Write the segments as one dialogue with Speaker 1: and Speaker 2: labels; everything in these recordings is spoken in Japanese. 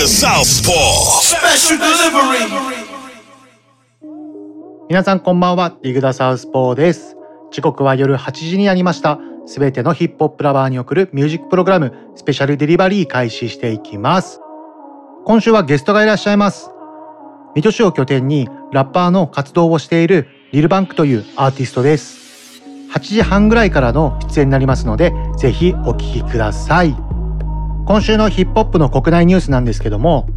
Speaker 1: The Southpaw.
Speaker 2: Special delivery.
Speaker 3: 皆さんこんばんは、ディグダサウスポーです。時刻は夜8時になりました。すべてのヒップホップラバーに送るミュージックプログラム、スペシャルデリバリー開始していきます。今週はゲストがいらっしゃいます。水戸市を拠点にラッパーの活動をしているリルバンクというアーティストです。8時半ぐらいからの出演になりますので、ぜひお聞きください。今週のヒップホップの国内ニュースなんですけども、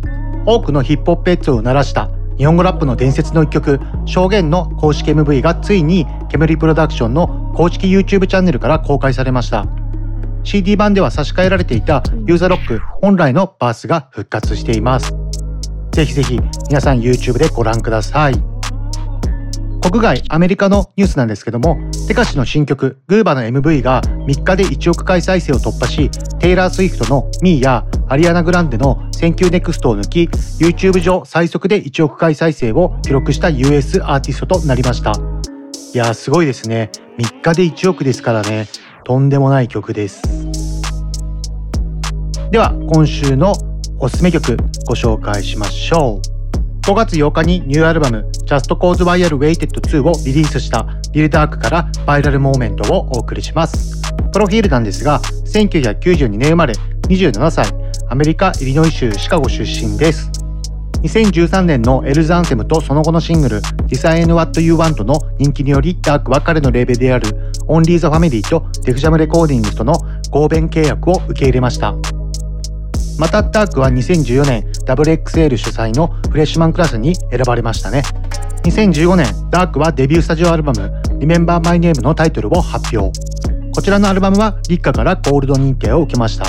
Speaker 3: 多くのヒップホップヘッズを鳴らした日本語ラップの伝説の一曲「証言」の公式 MV がついに煙プロダクションの公式 YouTube チャンネルから公開されました。CD 版では差し替えられていたユーザーロック本来のバースが復活しています。ぜひぜひ皆さん YouTube でご覧ください。国外アメリカのニュースなんですけどもテカシの新曲「GOOBA の MV が3日で1億回再生を突破しテイラー・スウィフトの「ME! やアリアナ・グランデの「thank u, next を抜き YouTube 上最速で1億回再生を記録した US アーティストとなりました。いやすごいですね。3日で1億ですからね。とんでもない曲です。では今週のおすすめ曲ご紹介しましょう。5月8日にニューアルバム Just Cause While Waited 2をリリースしたリルダークからバイラルモーメントをお送りします。プロフィールなんですが、1992年生まれ、27歳、アメリカ・イリノイ州シカゴ出身です。2013年のエルズアンセムとその後のシングル Design What You Want の人気によりダークは彼のレーベルである Only the Family とデフジャムレコーディングスとの合弁契約を受け入れました。またダークは2014年 WXL 主催のフレッシュマンクラスに選ばれましたね。2015年ダークはデビュースタジオアルバム Remember My Name のタイトルを発表。こちらのアルバムは立夏からゴールド認定を受けました。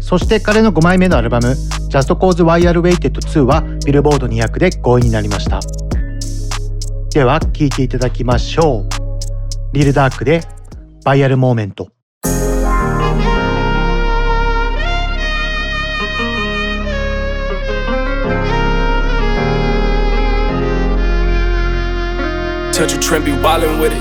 Speaker 3: そして彼の5枚目のアルバム Just Cause While Waited 2はビルボード200で5位になりました。では聴いていただきましょう。リルダークでバイアルモーメント。
Speaker 4: Touch a trend, be wildin' with it.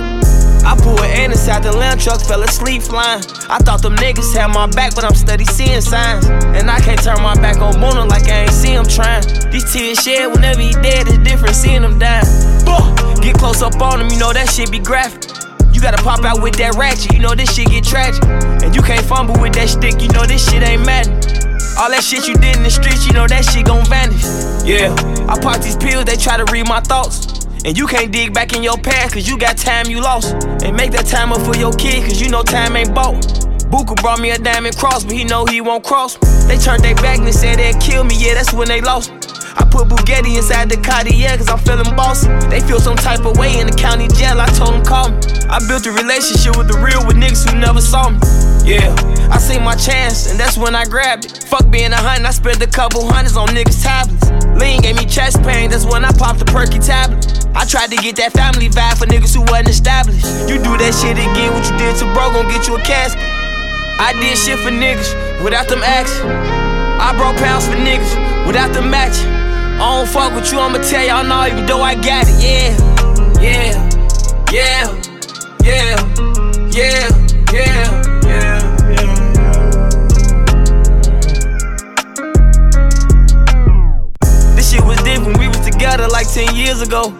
Speaker 4: I pulled in inside the lamb truck, fell asleep flying. I thought them niggas had my back, but I'm steady seeing signs. And I can't turn my back on Bono like I ain't see him trying. These tears shed whenever he dead, it's different seeing him die. Boy, get close up on him, you know that shit be graphic. You gotta pop out with that ratchet, you know this shit get tragic. And you can't fumble with that stick, you know this shit ain't Madden. All that shit you did in the streets, you know that shit gon' vanish. Yeah, I pop these pills, they try to read my thoughts. And you can't dig back in your past, cause you got time you lost. And make that time up for your kid, cause you know time ain't bought. Buka brought me a diamond cross, but he know he won't cross. They turned their back and said they'd kill me, yeah, that's when they lost. I put Bugatti inside the Cartier cause I'm feeling bossy. They feel some type of way in the county jail, I told them call me. I built a relationship with the real with niggas who never saw me. Yeah, I seen my chance and that's when I grabbed it. Fuck being a hundred, I spent a couple hundreds on niggas' tablets. Lean gave me chest pain, that's when I popped the perky tablet. I tried to get that family vibe for niggas who wasn't established. You do that shit again, what you did to bro gon' get you a casket. I did shit for niggas without them action. I brought pounds for niggas without them matching. I don't fuck with you, I'ma tell y'all now, even though I got it. Yeah, yeah, yeah, yeah, yeah, yeah, yeah, yeah. This shit was different, we was together like 10 years ago.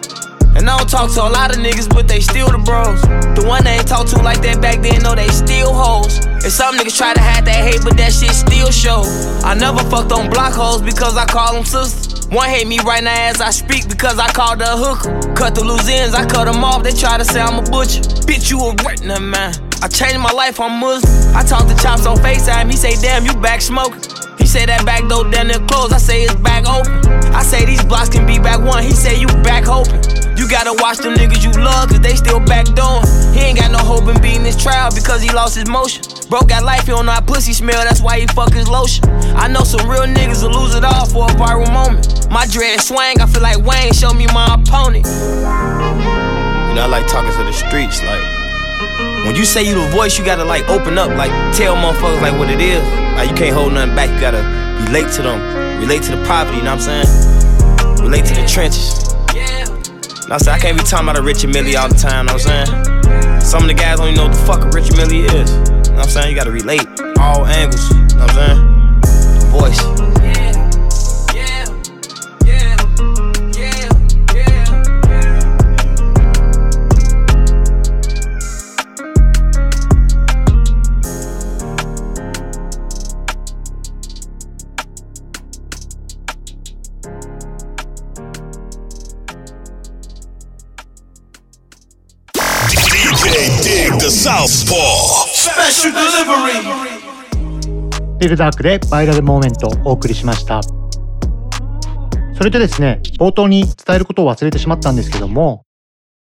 Speaker 4: And I don't talk to a lot of niggas, but they still the bros. The one they ain't talk to like that back then, know they still hoes. And some niggas try to hide that hate, but that shit still show. I never fucked on block hoes because I call them sisters. One hate me right now as I speak because I called her a hooker. Cut the loose ends, I cut them off, they try to say I'm a butcher. Bitch, you a retina man. I changed my life, I'm Muslim. I talked to Chops on FaceTime, he say, damn, you back smoking. He say that back door down there closed, I say it's back open. I say these blocks can be back one, he say you back hoping. You gotta watch them niggas you love, cause they still back backdoing. He ain't got no hope in beating this trial because he lost his motion. Bro got life, he don't know how pussy smell, that's why he fuck his lotion. I know some real niggas will lose it all for a viral moment. My dread swang, I feel like Wayne, show me my opponent. You know, I like talking to the streets, like. When you say you the voice, you gotta like open up, like tell motherfuckers like what it is. Like you can't hold nothing back, you gotta relate to them, relate to the poverty, you know what I'm saying? Relate to the trenches. Now I say I can't be talking about a Richard Millie all the time, you know what I'm saying? Some of the guys don't even know what the fuck a Richard Millie is. Know what I'm saying? You gotta relate all angles, you know what I'm saying? The voice.
Speaker 1: Dig the Southpaw.
Speaker 2: Special delivery.
Speaker 3: リルダークでバイラルモーメントをお送りしました。それとですね、冒頭に伝えることを忘れてしまったんですけども、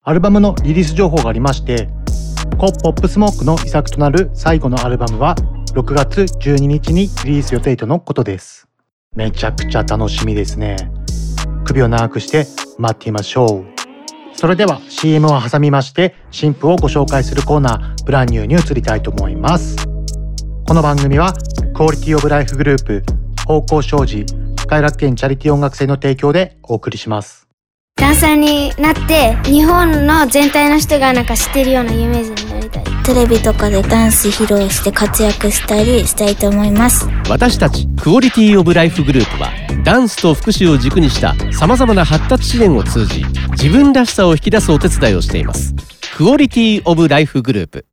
Speaker 3: アルバムのリリース情報がありまして、コ・ポップスモークの遺作となる最後のアルバムは6月12日にリリース予定とのことです。めちゃくちゃ楽しみですね。首を長くして待っていましょう。それでは CM を挟みまして新婦をご紹介するコーナーブランニューに移りたいと思います。この番組はクオリティオブライフグループ方向障子快楽園チャリティ音楽性の提供でお送りします。
Speaker 5: ダンサーになって日本の全体の人がなんか知ってるようなイメージになりたい。
Speaker 6: テレビとかでダンス披露して活躍したりしたいと思います。
Speaker 7: 私たちクオリティオブライフグループはダンスと福祉を軸にしたさまざまな発達支援を通じ自分らしさを引き出すお手伝いをしています。クオリティオブライフグループ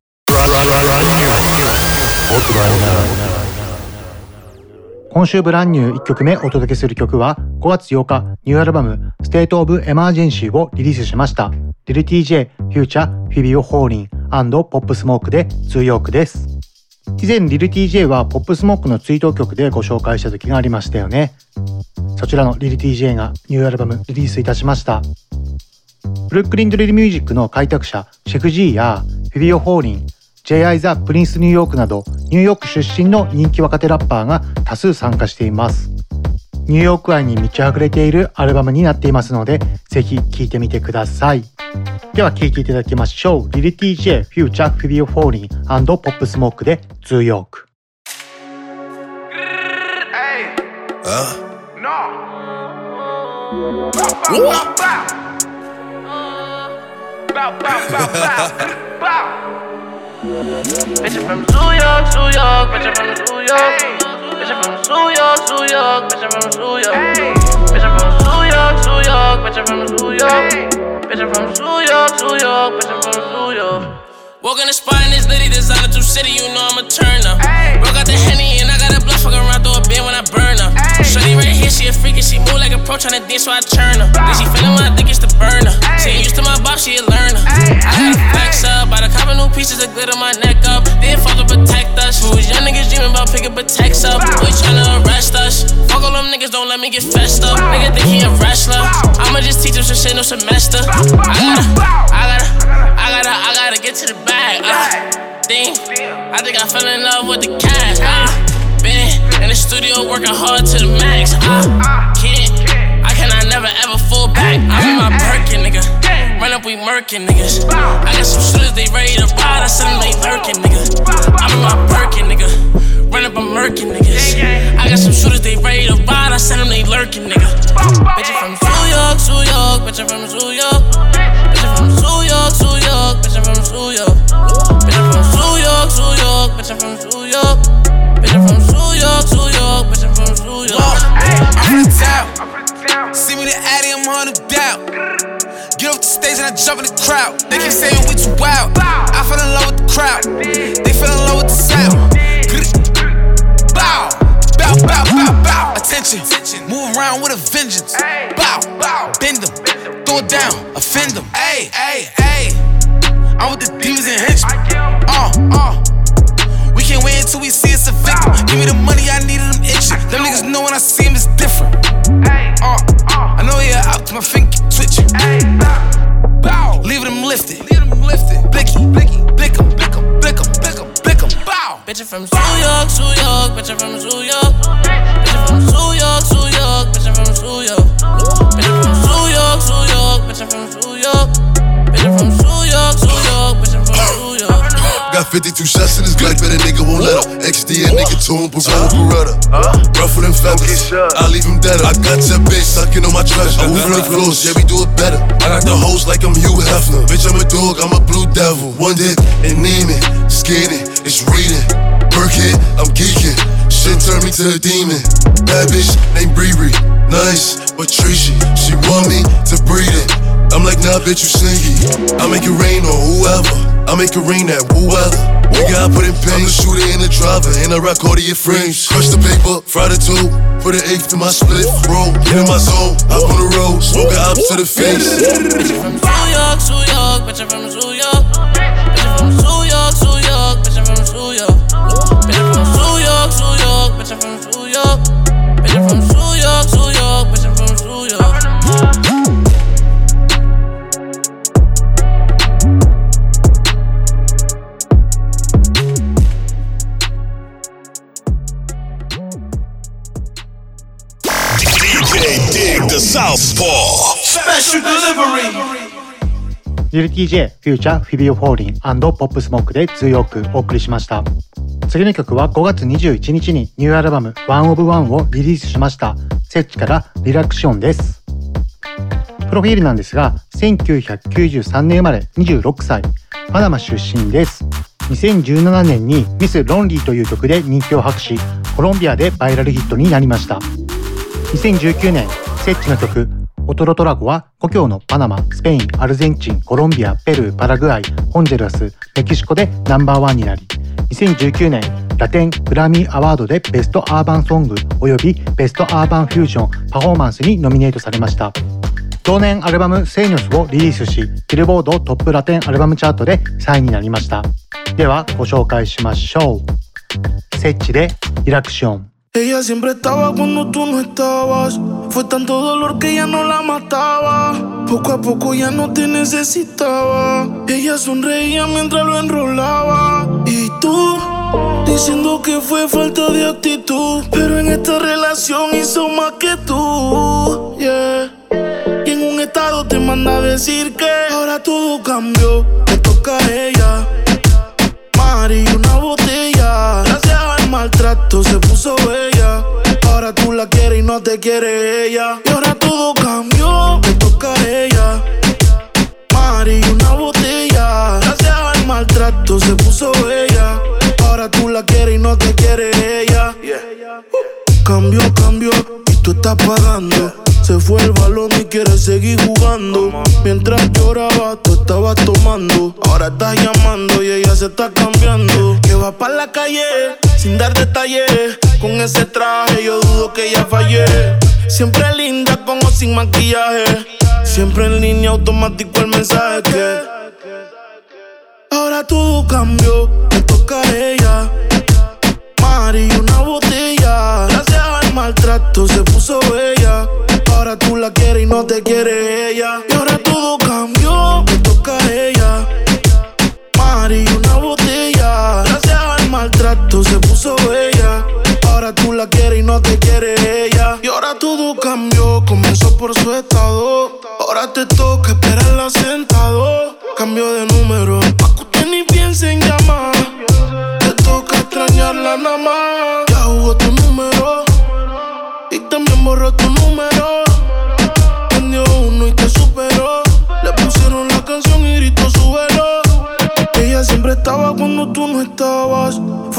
Speaker 3: 今週ブランニュー1曲目お届けする曲は5月8日ニューアルバム State of Emergency をリリースしました。リル TJ、フューチャー、フィビオ・ホーリンポップスモークで通用句です。以前リル TJ はポップスモークの追悼曲でご紹介した時がありましたよね。そちらのリル TJ がニューアルバムリリースいたしました。ブルックリンドリルミュージックの開拓者シェフ G やフィビオ・ホーリン J.I. ザ・プリンス・ニューヨークなどニューヨーク出身の人気若手ラッパーが多数参加しています。ニューヨーク愛に満ち溢れているアルバムになっていますので、ぜひ聴いてみてください。では聴いていただきましょう。リリ TJ、フューチャー、フィビオ・フォーリンポップスモークでツーヨーク。
Speaker 8: Bitch, I'm from New York, New York, bitch, I'm from New York. Bitch, I'm from New York, New York, bitch, I'm from New York. Bitch, I'm from New York, New York, bitch, I'm from New York. Bitch, I'm from New York, New York, bitch, I'm from New York. Walk in the spot in this litty designer through city, you know I'm a turner. Broke out the henny and I got a blood fuck around here, she a move like a pro tryna dance, so I turn her. Then she feelin' when I think it's the burner. She ain't used to my bop, she a learner. I gotta flex up, by the copper new pieces of glitter my neck up. Then to protect us. Who's young niggas dreaming about picking protects up? Boy tryna arrest us. Fuck all them niggas, don't let me get fessed up. Nigga think he a wrestler. I'ma just teach him some shit no semester. I gotta, I gotta, I gotta, I gotta get to the bag. Uh, damn, I think I fell in love with the cash. Uh. Been in the studio working hard to the max. Can't, I cannot never ever fall back. I'm in my Birkin, nigga. Run up, we murkin' niggas. I got some shooters, they ready to ride. I send them, they lurking, nigga. I'm in my Birkin, nigga. Run up, I'm murking niggas. I got some shooters, they ready to ride. I send them, they lurking, nigga. Bitch, I'm from New York, New York. Bitch, I'm from New York. Bitch, I'm from New York, New York. Bitch, I'm from New York. Bitch, I'm from New York, New York. Bitch, I'm from New York. Bitch, I'm from New York, New York. Bitch, I'm from New York.
Speaker 9: I'm from town. See me the Addy, I'm on the doubt. Get off the stage and I jump in the crowd. They keep saying we too wild. I fell in love with the crowd. They fell in love with the sound. Bow, bow, bow, bow, bow. Attention, move around with a vengeance. Bow, bow, bend them, throw it down, offend them. Hey, hey, hey. I'm with the demons and henchmen. Uh, uh. We can't wait until we see us a victim. Give me the money, I needed
Speaker 10: XD a nigga to him, Beretta. Rougher than feathers, I leave him dead. I got that bitch sucking on my treasure. I'm moving the floors, yeah, we do it better. I got the hoes like I'm Hugh Hefner. Bitch, I'm a dog, I'm a blue devil. One dip and name it, skinny, it's reading. Perk it, I'm geeking. Shit turned me to a demon. Bad bitch named Bree Nice, but treachy. She want me to breed it. I'm like, nah, bitch, you sneaky. I make it rain on whoever. I make it rain at whoever. Nigga, I put in pain. I'm the shooter in the driver, and I rock all of your frames. Crush the paper, fry the two. Put an eighth to my split, roll. Get in my zone, hop on the road, smoke up to the face.
Speaker 8: Bitch, from New York, New York, bitch, I'm from New
Speaker 2: Special delivery.
Speaker 3: リル TJ、フューチャー、フィビオ・フォーリンポップスモークで2オークお送りしました。次の曲は5月21日にニューアルバム One of One をリリースしました。セッチからリラクションです。プロフィールなんですが、1993年生まれ26歳、パナマ出身です。2017年にミス・ロンリーという曲で人気を博し、コロンビアでバイラルヒットになりました。2019年、セッチの曲、オトロトラゴは故郷のパナマ、スペイン、アルゼンチン、コロンビア、ペルー、パラグアイ、ホンジェラス、メキシコでナンバーワンになり、2019年、ラテングラミーアワードでベストアーバンソング及びベストアーバンフュージョンパフォーマンスにノミネートされました。同年アルバム「セイニョス」をリリースしビルボードトップラテンアルバムチャートで3位になりました。ではご紹介しましょう。セッチでリラクション。
Speaker 11: Ella siempre estaba cuando tú no estabas. Fue tanto dolor que ya no la mataba. Poco a poco ya no te necesitaba. Ella sonreía mientras lo enrolaba. Y tú, diciendo que fue falta de actitud. Pero en esta relación hizo más que tú. Yeah. Y en un estado te manda a decir que ahora todo cambió. Me toca a ella. Mari, una botella. Maltrato se puso bella. Ahora tú la quieres y no te quiere ella. Y ahora todo cambió, me toca a ella. Mari, una botella. Gracias al maltrato se puso bella. Ahora tú la quieres y no te quiere ella. Cambio, cambio, y tú estás pagando. Se fue el balón y quiere seguir jugando. Mientras lloraba, tú estabas tomando. Ahora estás llamando y ella se está cambiando. Que va para la calle sin dar detalles. Con ese traje yo dudo que ella fallé. Siempre linda con o sin maquillaje. Siempre en línea automático el mensaje que. Ahora todo cambió, me toca a ella. Mari, una botella. Gracias al maltrato se puso bella. Ahora tú la quieres y no te quiere ella. Y ahora todo cambió, me toca a ella. Mari, una botella. Gracias al maltrato se puso bella. Ahora tú la quieres y no te quiere ella. Y ahora todo cambió, comenzó por su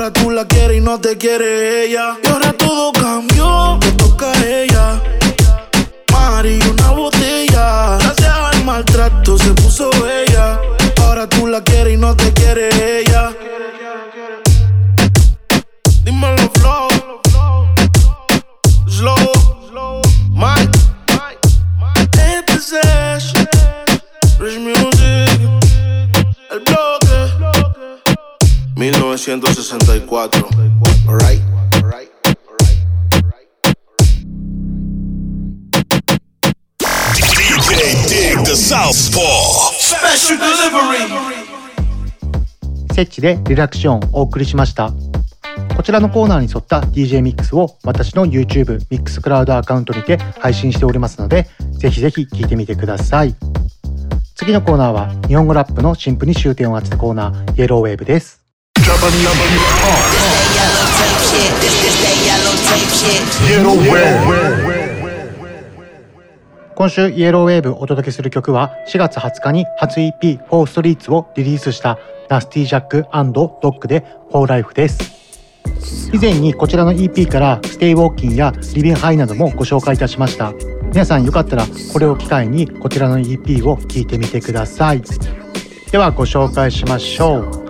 Speaker 11: Ahora tú la quieres y no te quiere ella. Y ahora todo cambió. Me toca a ella. Mari, una botella. Gracias al maltrato se puso bella. Ahora tú la quieres y no te quiere ella. Dímelo, flow. Slow. Mike. Este es Ash. Rich Music. El bloque. 19
Speaker 12: 1964. Alright.
Speaker 1: DJ Dig the Southpaw.
Speaker 13: Special delivery.
Speaker 3: セッチでリラクションをお送りしましたこちらのコーナーに沿った DJ ミックスを私の YouTube ミックスクラウドアカウントにて配信しておりますのでぜひぜひ聴いてみてください次のコーナーは日本語ラップの新婦に終点を当てたコーナーイエローウェーブです今週イエローウェーブお届けする曲は4月20日に初 EP フォーストリーツをリリースしたナスティジャックドッグでフォーライフです。以前にこちらの EP からステイウォーキンやリビンハイなどもご紹介いたしました。皆さんよかったらこれを機会にこちらの EP を聴いてみてください。ではご紹介しましょう。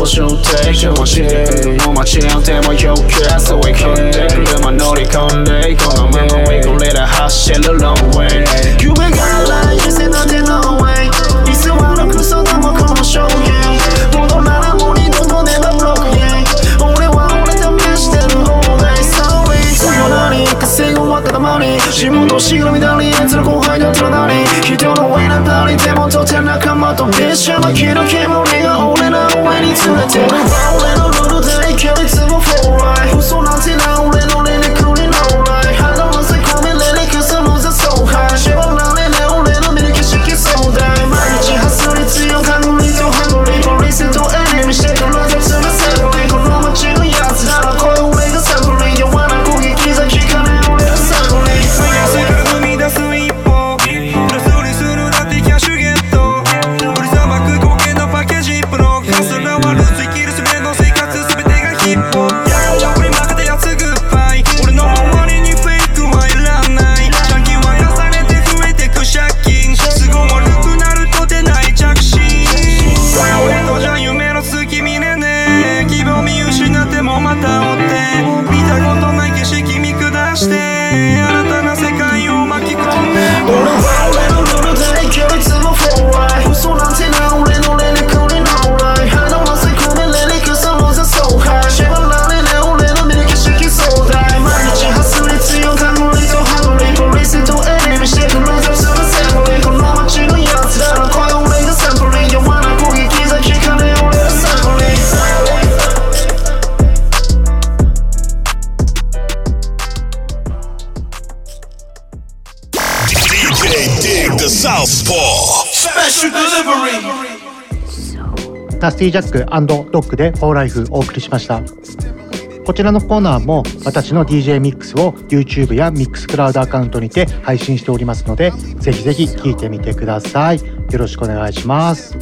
Speaker 12: を背負って今日もしもう街なんても余計そうい込んで車乗り込んでこのまま追い込れた走る long way 夢がない店なんて no way いつはのクソでもこの証言戻らなもう二度と never broke yeah 俺は俺試してる all day sorry 強なり稼ぐわからまに地元しがみだり奴の後輩だったら何人の上なったりでもとて仲間と列車の火の煙が俺らを上に連れてる俺のルールで勢いつも fall right 嘘なス
Speaker 3: ティジャックドッグでフォーライフお送りしました。こちらのコーナーも私の DJ ミックスを YouTube やミックスクラウドアカウントにて配信しておりますのでぜひぜひ聴いてみてください。よろしくお願いします。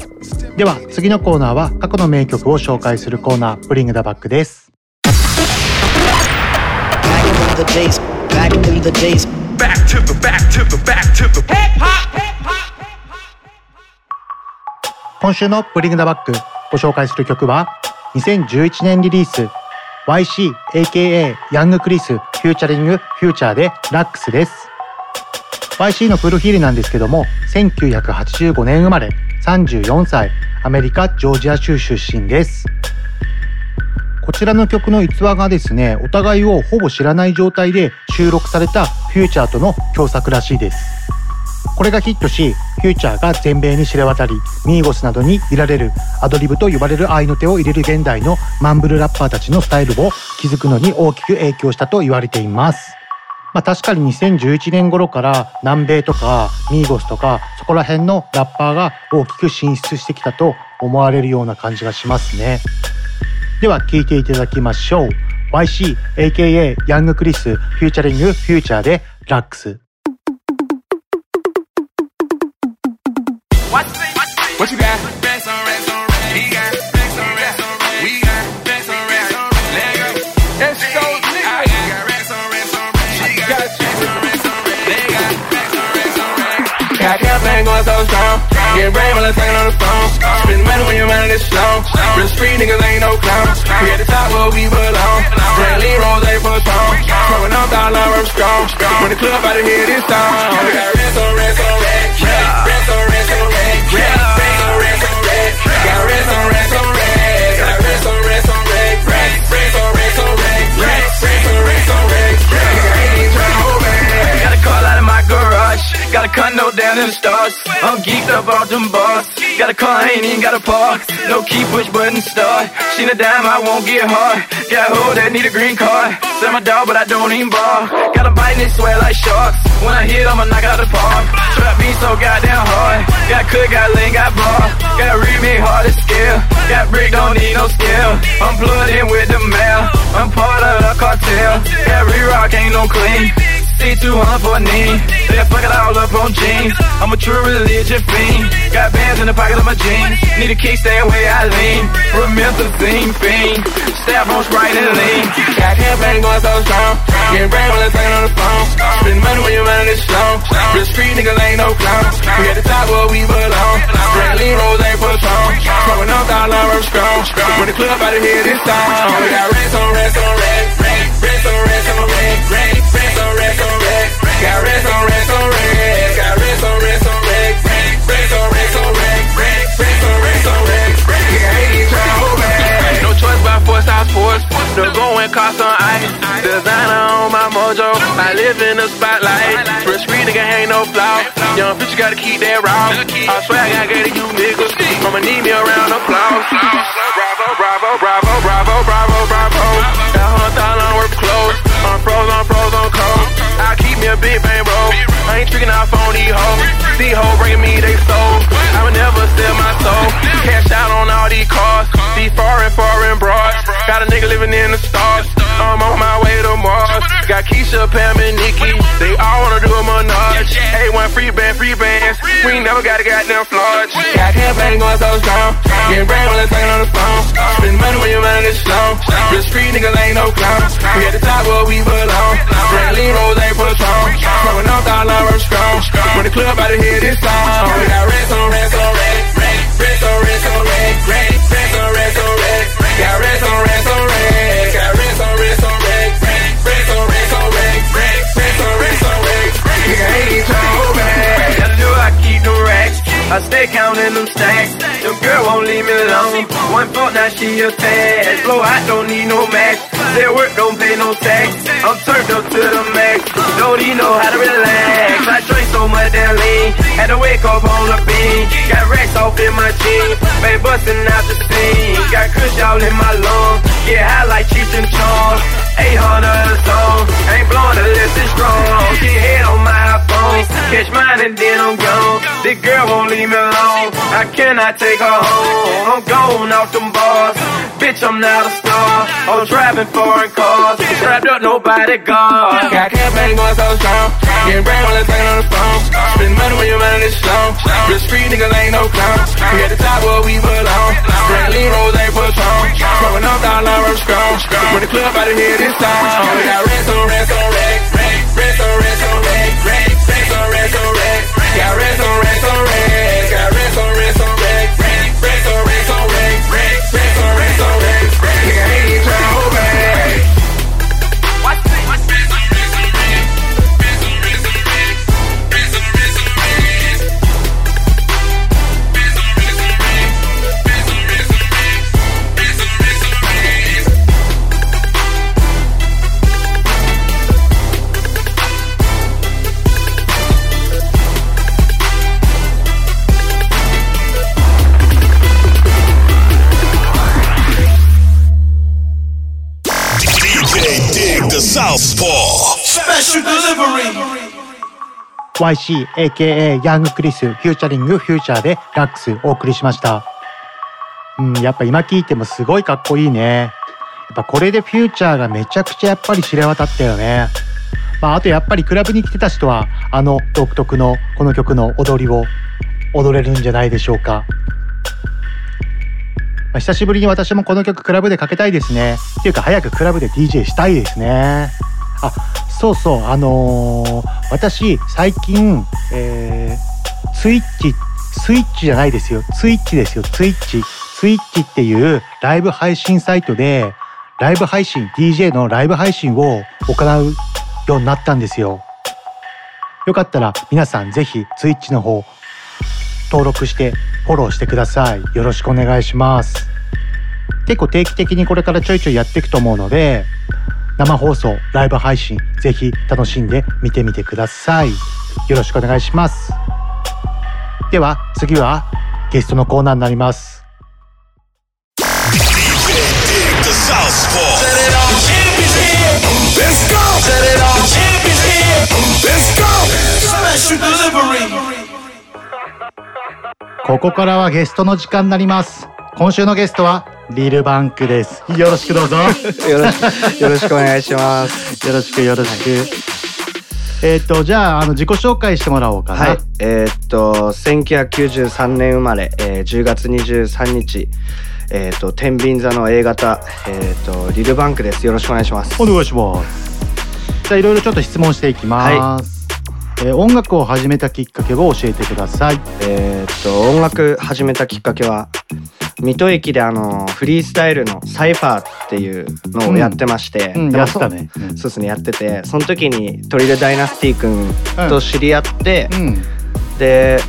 Speaker 3: では次のコーナーは過去の名曲を紹介するコーナーブリングダバックです.今週のブリングダバックご紹介する曲は2011年リリース YC aka ヤングクリスフューチャリングフューチャーでラックスです。YC のプロフィールなんですけども1985年生まれ34歳アメリカジョージア州出身です。こちらの曲の逸話がですねお互いをほぼ知らない状態で収録されたフューチャーとの共作らしいです。これがヒットしフューチャーが全米に知れ渡りミーゴスなどに見られるアドリブと呼ばれる合いの手を入れる現代のマンブルラッパーたちのスタイルを築くのに大きく影響したと言われていますまあ確かに2011年頃から南米とかミーゴスとかそこら辺のラッパーが大きく進出してきたと思われるような感じがしますね。では聴いていただきましょう。YC aka ヤングクリスフューチャリングフューチャーでラックス。
Speaker 14: What you got? Get brain while I'm talking on the phone. Spend money when your money is slow. Real street niggas ain't no clowns. We at the top where we belong. Bradley Rose ain't for strong. Throwing up dollar, I'm strong. When the club out of here this time. We got racks on racks on racks. Racks on racks on racks. Racks on racks on racks. Got racks on racks on racks. Got racks on racks on. Racks racks on racks on. Racks racks on racks on racks.
Speaker 4: Got a condo down in the stars. I'm geeked up off them bars. Got a car, ain't even got a park. No key, push button, start. She a dime, I won't get hard. Got a hoe that need a green card. Sell my dog, but I don't even bar. Got a bite and it sweat like sharks. When I hit, I'ma knock out the park. Trap me so goddamn hard. Got cook, got lean, got bar. Got remake hard to scale. Got brick, don't need no scale. I'm plugged in with the mail. I'm part of the cartel. Got re-rock, ain't no clean. C200 for a knee. They fuck it all up on jeans. I'm a true religion fiend. Got bands in the pocket of my jeans. Need a kickstand where I lean. Promethazine fiend. Stab on Sprite and lean.
Speaker 14: Got campaign going so strong. Getting while I'm talking on the phone. Spend money when your money is slow. Real street niggas ain't no clown. We at the top where we belong. Bradley Rose ain't for strong. Throwing up dollar, I'm strong. When the club out of here this time. We got racks on racks on racks. Racks on racks on racks. On racks on. Got racks on racks on racks. Got racks on racks on racks. Racks on racks on racks. Racks on racks on racks. I.
Speaker 4: No choice but force out force. The going cost on ice. Designer on my mojo. I live in the spotlight. Real street nigga ain't no flaw. Young bitch, you gotta keep that raw. I swear I get to you niggas. Mama need me around applause. Bravo, bravo, bravo, bravo, bravo, bravo. That hundred thousand worth clothes. I'm froze, I'm froze, I'm cold. I keep me a big bang bro. I ain't tricking off on these hoes. These hoes bringing me they soul. I would never sell my soul. Cash out on all these cars. These foreign, foreign broads. Got a nigga living in the stars. I'm on my way to Mars. Got Keisha, Pam, and Nikki. They all wanna do a menage. A1 free band, free bands. We never got a goddamn flaws.
Speaker 14: Got campaign going so strong. Getting brain while I'm on the phone. Spend money when your money is slow. Real street niggas ain't no clowns. We at the top where we belong. Bradley Rose ain't for strong. Throwing up dollar, I'm strong. When the club out of here this song. We got racks on racks on racks. Got 80s on rack.
Speaker 4: That's do I keep the racks. I stay counting them stacks. Them girl won't leave me alone. One foot now she attached. Blow I don't need no match. Their work don't pay no tax. I'm turned up to the max. Don't even know how to relax. I drink so much that lean. Had to wake up on the beam. Got racks off in my jeans. Been busting out the scene. Got kush all in my lungs. Get high like Cheech and Chong. 800 a song. Ain't blowing unless it's strong. Get head on my iPhone. Catch mine and then I'm gone. This girl won't leave me alone. I cannot take her home. I'm gone off them bars. Bitch, I'm not a star. I'm driving foreign cars. Strapped up, nobody guard.
Speaker 14: Got campaign going so strong. Getting brain when I'm talking on the phone. Spend money when your money is slow. Real street niggas ain't no clowns. We at the top where we belong. Bradley Rose ain't for strong. Throwing up dollar, I'm strong. When the club out of here this time. We got racks on racks on racks.
Speaker 15: Yeah,
Speaker 1: ransom, ransom.
Speaker 3: YC aka ヤングクリスフューチャリングフューチャーでラックスお送りしました。うん、やっぱ今聞いてもすごいかっこいいね。やっぱこれでフューチャーがめちゃくちゃやっぱり知れ渡ったよね。まああとやっぱりクラブに来てた人はあの独特のこの曲の踊りを踊れるんじゃないでしょうか。まあ、久しぶりに私もこの曲クラブでかけたいですね。っていうか早くクラブで DJ したいですね。あ、そうそう、あのー私最近、えー、ツイッチ、スイッチじゃないですよ。ツイッチですよ。ツイッチ。ツイッチっていうライブ配信サイトで、ライブ配信、DJ のライブ配信を行うようになったんですよ。よかったら皆さんぜひツイッチの方登録してフォローしてください。よろしくお願いします。結構定期的にこれからちょいちょいやっていくと思うので、生放送ライブ配信ぜひ楽しんで見てみてくださいよろしくお願いしますでは次はゲストのコーナーになりますここからはゲストの時間になります今週のゲストはリルバンクです。よろしくどうぞ。
Speaker 16: よろしくよろしくお願いします。
Speaker 3: よろしくよろしく。えっ、とじゃああの自己紹介してもらおうかな。
Speaker 16: はい、えーっと1993年生まれ、えー10月23日、えーっと天秤座の A 型、えーっとリルバンクです。よろしくお願いします。
Speaker 3: お願いします。じゃあいろいろちょっと質問していきます。えー音楽を始めたきっかけを教えてください。
Speaker 16: えーっと音楽始めたきっかけは水戸駅であのフリースタイルのサイファーっていうのをやってまして、
Speaker 3: うんうんやってたね
Speaker 16: そそうですねやっててその時にトリルダイナスティ君と知り合って、で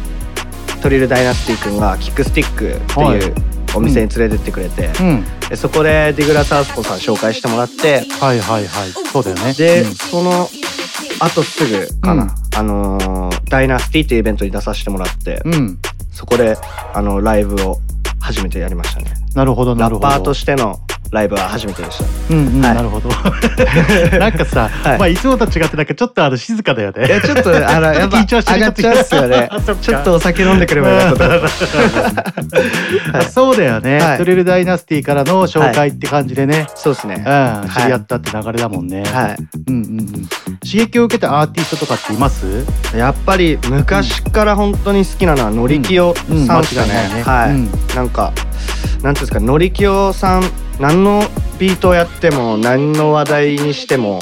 Speaker 16: トリルダイナスティ君がキックスティックって
Speaker 3: はい
Speaker 16: いうお店に連れてってくれて、
Speaker 3: うん。
Speaker 16: でそこでディグラサウスポーさん紹介してもらって
Speaker 3: はいはいはい。そうだよね。
Speaker 16: で、
Speaker 3: うん
Speaker 16: そのあとすぐかな、
Speaker 3: うん
Speaker 16: あのーダイナスティっていうイベントに出させてもらって、
Speaker 3: うん。
Speaker 16: そこであのライブを初めてやりましたね。
Speaker 3: なるほどな
Speaker 16: ラ
Speaker 3: るほど。
Speaker 16: ッパーとしてのライブは初めてでした。
Speaker 3: うんうん、
Speaker 16: はい。
Speaker 3: なるほど。なんかさ、
Speaker 16: はい。
Speaker 3: まあいつもと違ってなんかちょっとあの静かだよね。
Speaker 16: いやちょっとあのやっぱ
Speaker 3: 緊張してる
Speaker 16: 上がっちゃうっすよね。ちょっとお酒飲んでくればよかった
Speaker 3: そうだよね、
Speaker 16: はい。
Speaker 3: トリルダイナスティからの紹介って感じでね、
Speaker 16: そうですね。
Speaker 3: うん、知り合ったって流れだもんね。
Speaker 16: はい。
Speaker 3: うんうんうん。刺激を受けたアーティストとかっています？
Speaker 16: やっぱり昔から本当に好きなのはのりきよさんですかね,、
Speaker 3: うんうん
Speaker 16: はい、
Speaker 3: うん。
Speaker 16: なんかなんていうんですかのりきよさん何のビートをやっても何の話題にしても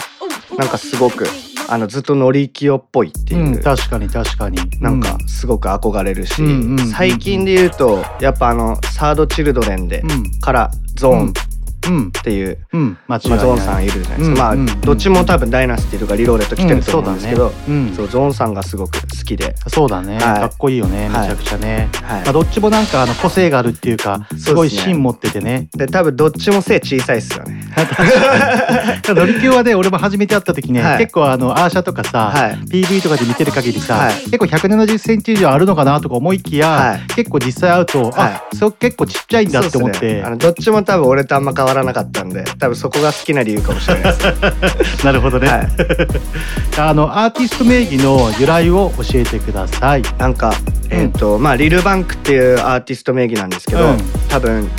Speaker 16: なんかすごくあのずっとのりきよっぽいっていう、
Speaker 3: うん、確かに確かに。
Speaker 16: なんかすごく憧れるし、最近で言うとやっぱあのサードチルドレンで、
Speaker 3: うん。
Speaker 16: からゾーン。
Speaker 3: うん
Speaker 16: っていう、
Speaker 3: うん、
Speaker 16: ーンさんいるじゃないですか、まあ、どっちも多分ダイナスティとかリローレット来てると思うんですけど、
Speaker 3: うんそう
Speaker 16: ゾーンさんがすごく好きで。
Speaker 3: そうだね、
Speaker 16: はい。
Speaker 3: かっこいいよね、め
Speaker 16: はい。
Speaker 3: ちゃくちゃね。
Speaker 16: はい。
Speaker 3: まあどっちもなんかあの個性があるっていうか、すごい芯持っててね。
Speaker 16: で多分どっちも背小さいっすよね。
Speaker 3: ノリキューはね、俺も初めて会った時ね、
Speaker 16: はい。
Speaker 3: 結構あのアーシャとかさ、
Speaker 16: はい。
Speaker 3: PV とかで見てる限りさ、
Speaker 16: はい。
Speaker 3: 結構170センチ以上あるのかなとか思いきや、
Speaker 16: はい。
Speaker 3: 結構実際会うと、あ、そう結構ちっちゃいんだって思って。
Speaker 16: あのどっちも多分俺とあんま変わらなかったんで多分そこが好きな理由かもしれないです
Speaker 3: なるほどね。
Speaker 16: はい
Speaker 3: あのアーティスト名義の由来を教えてください。
Speaker 16: なんかえっ、と、まあリルバンクっていうアーティスト名義なんですけど、
Speaker 3: うん
Speaker 16: 多分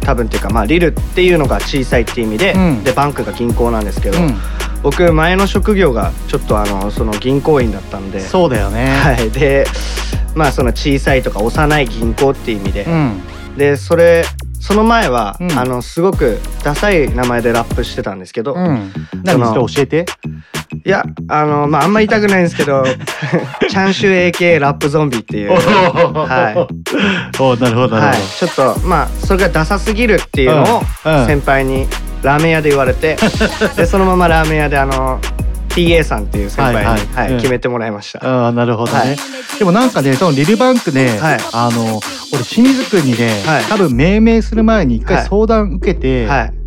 Speaker 16: 多分っていうかまあリルっていうのが小さいっていう意味で、
Speaker 3: うん
Speaker 16: でバンクが銀行なんですけど、
Speaker 3: うん
Speaker 16: 僕前の職業がちょっとあのその銀行員だったんで
Speaker 3: そうだよね。
Speaker 16: はいでまあその小さいとか幼い銀行っていう意味で、
Speaker 3: うん。
Speaker 16: でそれその前は、
Speaker 3: うん
Speaker 16: あのすごくダサい名前でラップしてたんですけど、
Speaker 3: うん。何それ教えて？
Speaker 16: いやあのまああんま言いたくないんですけど チャンシュ AK ラップゾンビっていうはい
Speaker 3: おなるほどな
Speaker 16: はい
Speaker 3: るほど。、
Speaker 16: ちょっとまあそれがダサすぎるっていうのを
Speaker 3: うんうん
Speaker 16: 先輩にラーメン屋で言われて でそのままラーメン屋であの TA さんっていう先輩に、決めてもらいました。
Speaker 3: ああなるほどね、
Speaker 16: はい。
Speaker 3: でもなんかねそのリルバンクね、
Speaker 16: はい。
Speaker 3: あの俺清水君にね、
Speaker 16: はい。
Speaker 3: 多分命名する前に一回
Speaker 16: はい。
Speaker 3: 相談受けて、
Speaker 16: はい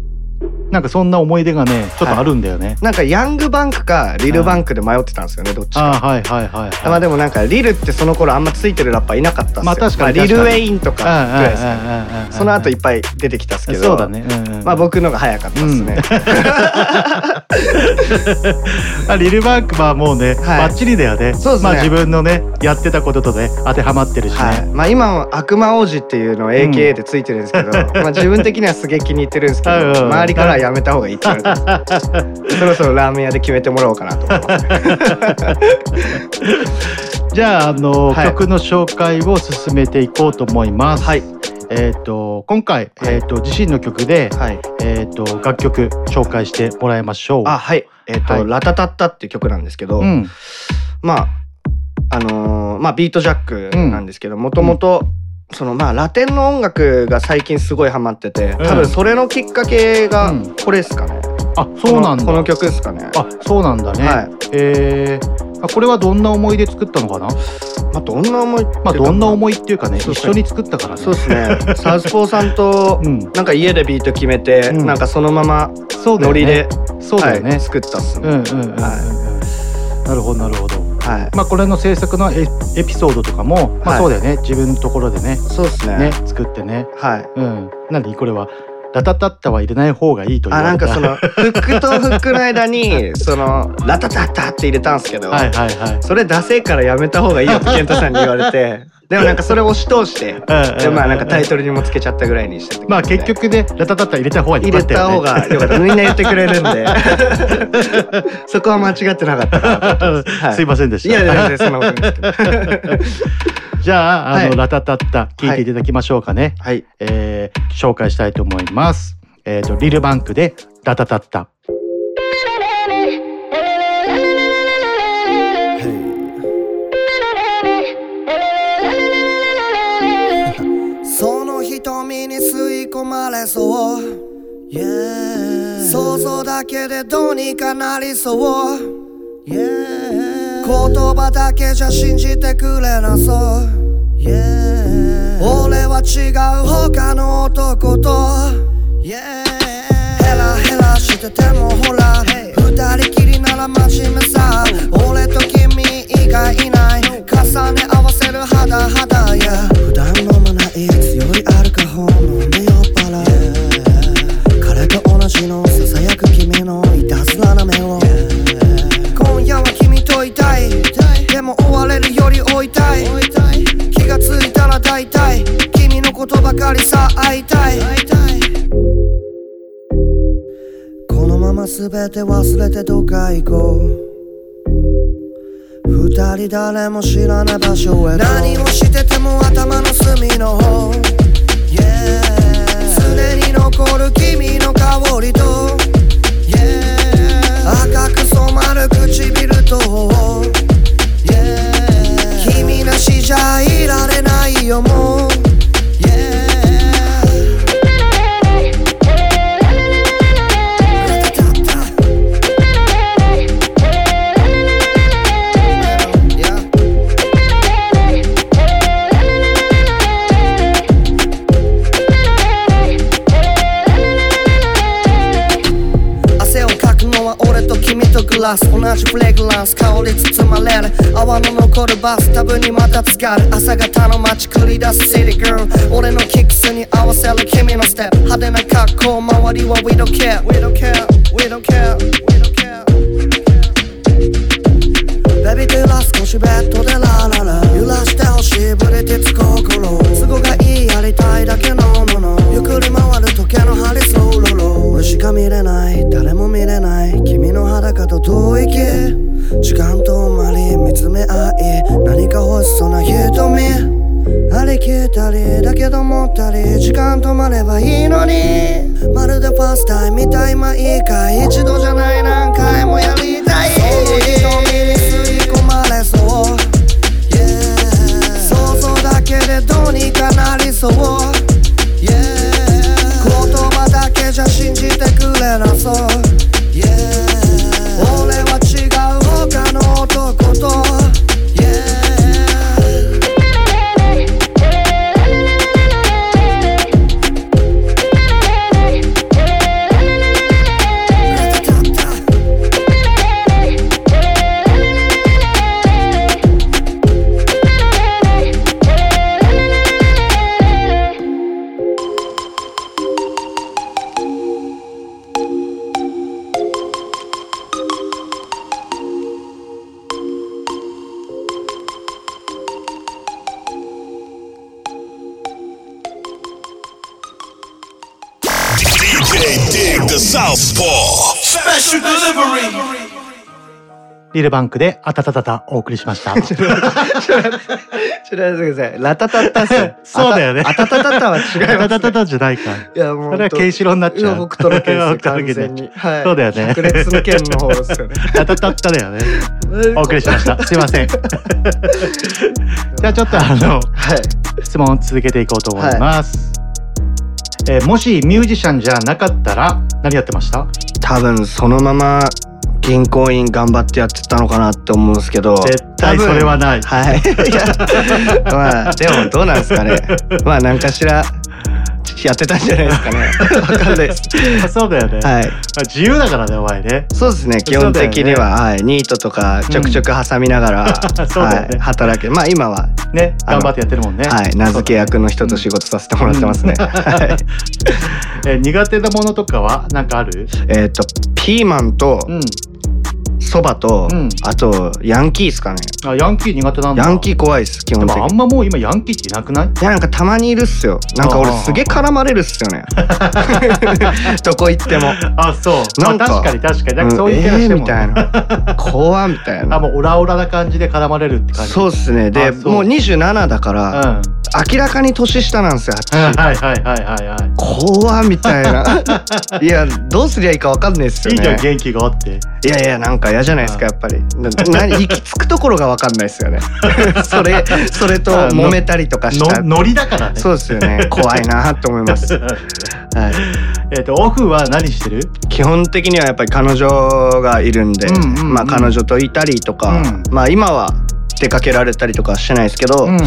Speaker 3: なんかそんな思い出がねちょっとあるんだよね、
Speaker 16: なんかヤングバンクかリルバンクで迷ってたんですよねどっちか。
Speaker 3: はいはいはい、はい、
Speaker 16: まあでもなんかリルってその頃あんまついてるラッパーいなかったっすよ。
Speaker 3: まあ確かに。
Speaker 16: リル・
Speaker 3: 確かに。
Speaker 16: ウェインとかぐらいですかね。その後いっぱい出てきたっすけど。
Speaker 3: そうだね。うんうん
Speaker 16: まあ僕のが早かったっすね、
Speaker 3: あリルバンクはもうね、バッチリだよね。
Speaker 16: そうですね。
Speaker 3: まあ自分のねやってたこととね当てはまってるしね、
Speaker 16: はい、まあ今は悪魔王子っていうのを AKA でついてるんですけど、まあ自分的にはすげえ気に入ってるんですけど、
Speaker 3: うんうん。
Speaker 16: 周りからはやめた方がいいって言われて そろそろラーメン屋で決めてもらおうかなと思
Speaker 3: じゃああの、
Speaker 16: はい。
Speaker 3: 曲の紹介を進めていこうと思います。
Speaker 16: はい。
Speaker 3: えっ、と今回、えっ、と自身の曲で、えっ、と楽曲紹介してもらいましょう。
Speaker 16: あはい。えっ、と、
Speaker 3: はい。
Speaker 16: ラタタッタっていう曲なんですけど、
Speaker 3: うん。
Speaker 16: まああのーまあビートジャックなんですけどもともとそのまあラテンの音楽が最近すごいハマってて多分それのきっかけがこれですかね、
Speaker 3: あそうなんだ。
Speaker 16: このこの曲ですかね。
Speaker 3: あそうなんだね。
Speaker 16: はい。
Speaker 3: えー。あこれはどんな思いで作ったのかな？
Speaker 16: まあどんな思い
Speaker 3: まあどんな思いっていうかね一緒に作ったからね。
Speaker 16: そうですね。サウスポーさんとなんか家でビート決めて、なんかそのままノリで
Speaker 3: そうだよね。
Speaker 16: はい作ったっすね、
Speaker 3: うんうんうんうんうん。なるほどなるほど。
Speaker 16: はい。
Speaker 3: まあこれの制作のエエピソードとかも、まあ
Speaker 16: はい
Speaker 3: そうだよね。自分のところでね。
Speaker 16: そうですね
Speaker 3: ね作ってね。
Speaker 16: はい。
Speaker 3: うん。なんでこれはラタタッタは入れない方がいいと言われた。
Speaker 16: あなんかそのフックとフックの間に そのラタタタって入れたんですけど、
Speaker 3: はいはいはい。
Speaker 16: それダセえからやめた方がいいよって健太さんに言われてでもなんかそれ押し通してでまあなんかタイトルにもつけちゃったぐらいにしてて
Speaker 3: まあ結局ねラタタッタ入れた方が良
Speaker 16: 入れ
Speaker 3: た
Speaker 16: 方がよかった。みんな言ってくれるんでそこは間違ってなかったす
Speaker 3: いませんでした。
Speaker 16: いやいや全然そんなことないですけど
Speaker 3: じゃあ、あの、
Speaker 16: はい
Speaker 3: ラタタッタ聞いていただきましょうかね。
Speaker 16: はい。
Speaker 3: えー紹介したいと思います。えっ、と、リルバンクでラタタッタ。
Speaker 17: 込まれそう、yeah、想像だけでどうにかなりそう、yeah、言葉だけじゃ信じてくれなそう、yeah、俺は違う他の男と、yeah、ヘラヘラしててもほら二人きりなら真面目さ。俺と君以外いない。重ね合わせる肌肌や。普段飲まない強いアルカホール飲めよっぱら彼と同じの囁く君のいたずらな目を。今夜は君といたい。でも追われるより追いたい。気がついたら大体。君のことばかりさ会いたいこのまま全て忘れてどっか行こう。二人誰も知らない場所へ何をしてても頭の隅の方。Yeah 常に残る君の香りと。Yeah 赤く染まる唇と。Yeah 君なしじゃいられないよもう。同じフレグランス香り包まれる。泡の残るバスタブにまた浸かる朝方の街繰り出すシティグル俺のキックスに合わせる君のステップ。派手な格好周りは We don't care We don't care We don't care We don't care ベビーテラ少しベッドでラララ。揺らしてほしいブリティツ心。都合がいいやりたいだけのもの。ゆっくり回る時計の針スローロロ。俺しか見れない。時間とまり見つめ合い何か欲しそうな瞳。ありきたりだけどもったり時間止まればいいのに。まるでファースタイムみたいまあいいかい一度じゃない何回もやりたい。その瞳に吸い込まれそう。Yeah 想像だけでどうにかなりそう。Yeah 言葉だけじゃ信じてくれなそう。Yeah
Speaker 1: Southpaw Special Delivery
Speaker 3: リルバンクであたたたたお送りしました。
Speaker 16: ちょっと待ってください。ラタタッタっす。
Speaker 3: そうだよね。
Speaker 16: あたたたたは違います、ね。
Speaker 3: あたたたたじゃないか。
Speaker 16: いやもう
Speaker 3: それはケイシロウになっちゃう。
Speaker 16: 北斗の剣
Speaker 3: 北斗の剣
Speaker 16: 完全に。はい。
Speaker 3: そうだよね。
Speaker 16: 百裂の剣の方ですよね。
Speaker 3: あたたっただよね。お送りしました。すいません。じゃあちょっとあの、質問続けていこうと思います。えーもしミュージシャンじゃなかったら何やってました？
Speaker 16: 多分そのまま銀行員頑張ってやってたのかなって思うんですけど。
Speaker 3: 絶対それはない。
Speaker 16: はい。まあでもどうなんですかね。まあ何かしらやってたんじゃないですかね。わかんないです。
Speaker 3: そうだよね。
Speaker 16: はい。
Speaker 3: 自由だからね、お前ね。
Speaker 16: そうですね基本的には、はい、ニートとかちょくちょく挟みながら、はい、働けまあ今は
Speaker 3: ね、頑張ってやってるもんね。
Speaker 16: はい名付け役の人と仕事させてもらってますね、はい。
Speaker 3: えー苦手なものとかはなんかある？
Speaker 16: えっとピーマンとそばと、あとヤンキーですかね。
Speaker 3: あ、ヤンキー苦手なんだ。
Speaker 16: ヤンキー怖いです基本的
Speaker 3: もあんまもう今ヤンキーっていなくない？
Speaker 16: いやなんかたまにいるっすよ。なんか俺すげえ絡まれるっすよね。どこ行っても。
Speaker 3: あ、そう。
Speaker 16: なんか
Speaker 3: まあ確かに確かに。なんかそういう気が
Speaker 16: うんえー
Speaker 3: してもんね
Speaker 16: みたいな。怖みたいな。
Speaker 3: あ、もうオラオラな感じで絡まれるって感じ。
Speaker 16: そうっすね。で
Speaker 3: あそう。
Speaker 16: もう27だから、明らかに年下なんですよあっち
Speaker 3: はいはいはいはいはい。
Speaker 16: 怖みたいな。いやどうすりゃいいか分かんないっすよね。
Speaker 3: いいじゃん、元気があって。
Speaker 16: いやいやなんか嫌じゃないですかやっぱり。な何行き着くところが分かんないですよね。それそれと揉めたりとかしちゃう
Speaker 3: のノリだからね。
Speaker 16: そうですよね。怖いなと思います。はい。
Speaker 3: えっと、オフは何してる？
Speaker 16: 基本的にはやっぱり彼女がいるんで、
Speaker 3: うんうんうん。
Speaker 16: まあ彼女といたりとか、
Speaker 3: うん。
Speaker 16: まあ今は出かけられたりとかはしてないですけど、
Speaker 3: うん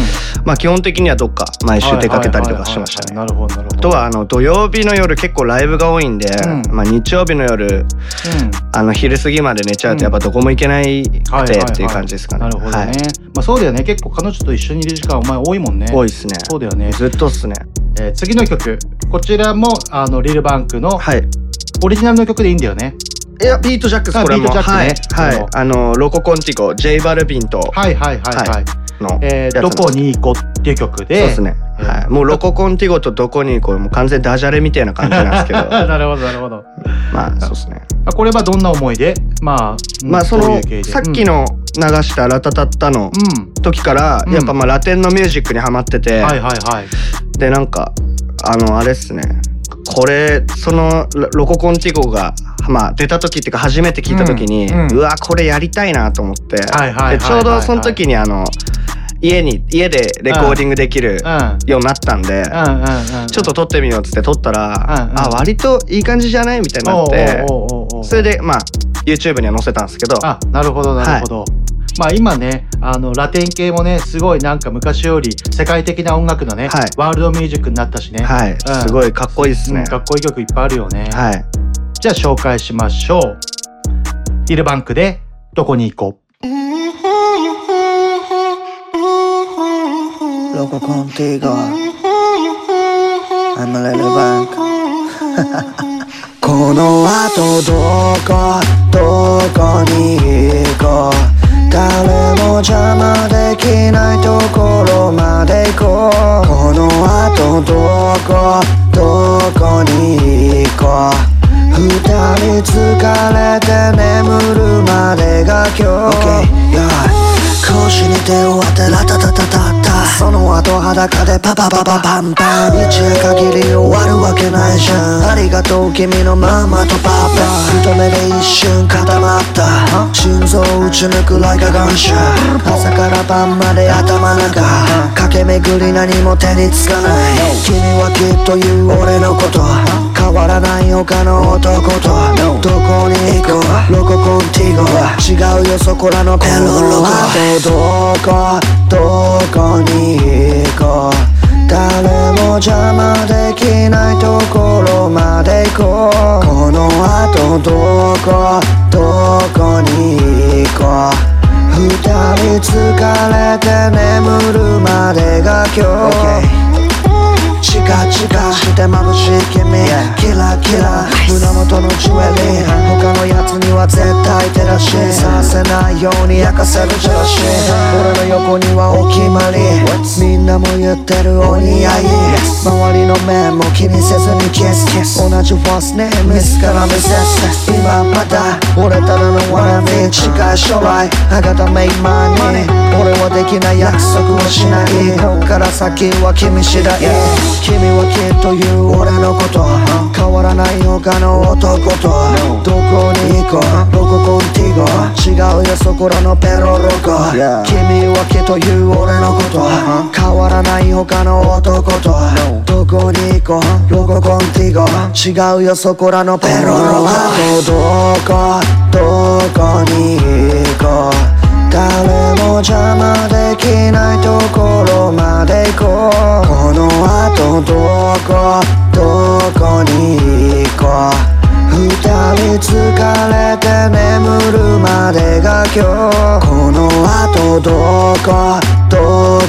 Speaker 16: まあ基本的にはどっか毎週出かけたりとかしてましたね。
Speaker 3: なるほどなるほど。
Speaker 16: あとはあの土曜日の夜結構ライブが多いんで、
Speaker 3: うん
Speaker 16: まあ日曜日の夜あの昼過ぎまで寝ちゃうとやっぱどこも行けないくてっていう感じですかね。
Speaker 3: なるほどね。
Speaker 16: はい
Speaker 3: まあそうだよね。結構彼女と一緒にいる時間お前多いもんね。
Speaker 16: 多いっすね。
Speaker 3: そうだよね。
Speaker 16: ずっとっすね。
Speaker 3: えー次の曲。こちらもあのリルバンクのオリジナルの曲でいいんだよね。
Speaker 16: いやビートジャックス
Speaker 3: あ
Speaker 16: これも
Speaker 3: ビートジャックね
Speaker 16: はい、はい、あのロココンティゴ J バルビンと
Speaker 3: はいはいはいはい。
Speaker 16: の
Speaker 3: えーどこに行こうっていう曲で。
Speaker 16: そうですね。はい。もうロココンティゴとどこに行こうもう完全ダジャレみたいな感じなんですけど。
Speaker 3: なるほどなるほど。
Speaker 16: まあそうですね。
Speaker 3: あこれはどんな思いで？まあ
Speaker 16: まあそのさっきの流したラタタッタの時から
Speaker 3: うん
Speaker 16: やっぱまあラテンのミュージックにハマってて、
Speaker 3: はいはいはい。
Speaker 16: でなんかあのあれっすね。これそのロロココンティゴがまあ出た時っていうか初めて聞いた時に、
Speaker 3: うんうん。
Speaker 16: うわこれやりたいなと思って、
Speaker 3: はいはいはいはい
Speaker 16: でちょうどその時にあの家に家でレコーディングできるようになったんで。ちょっと撮ってみようっつって撮ったら、あ割といい感じじゃないみたいになってそれでまあ YouTube には載せたんですけど。
Speaker 3: あなるほどなるほど。まあ今ねあのラテン系もねすごいなんか昔より世界的な音楽のね、
Speaker 16: はい。
Speaker 3: ワールドミュージックになったしね。
Speaker 16: はい、
Speaker 3: うん。
Speaker 16: すごいかっこいいっすね、
Speaker 3: うんかっこいい曲いっぱいあるよね。
Speaker 16: はい
Speaker 3: じゃあ紹介しましょう。イルバンクでどこに行こう。
Speaker 17: ロココンティゴ I'm a little bank この後どこどこに行こう。誰も邪魔できないところまで行こう。この後どこどこに行こう二人疲れて眠るまでが今日、okay, yeah. 腰に手を当てラタタタタタその後裸でパパパパパンパン。一夜限り終わるわけないじゃん。ありがとう君のママとパパ。一目で一瞬固まった。心臓打ち抜く like a gunshot 朝から晩まで頭中駆け巡り何も手につかない。君はきっと言う俺のこと。変わらない他の男と。どこに行こう。ロココンティゴ違うよそこらのペロロゴどこどこに行こう誰も邪魔できないところまで行こう。この後どこどこに行こう。二人疲れて眠るまでが今日、チカチカして眩しい君。キラキラ。胸元のジュエリー。他のやつには絶対照らし。させないように焼かせるジェラシー俺の横にはお決まり。みんなも言ってるお似合い。周りの目も気にせずにキス。同じファーストネームミスからミセス今まだ俺ただのワナビ近い将来あがたメイマニー。俺はできない約束をしない。こっから先は君次第君はきっと言う俺のこと。変わらない他の男。とどこに行こう？どこコンティゴ？違うよそこらのペロロコ。君はきっと言う俺のこと。変わらない他の男と。どこに行こう？ロゴコンティゴ？違うよそこらのペロロコ。どこ？どこに行こう？誰も邪魔できないところまで行こう。この後どこどこに行こう。二人疲れて眠るまでが今日。この後どこど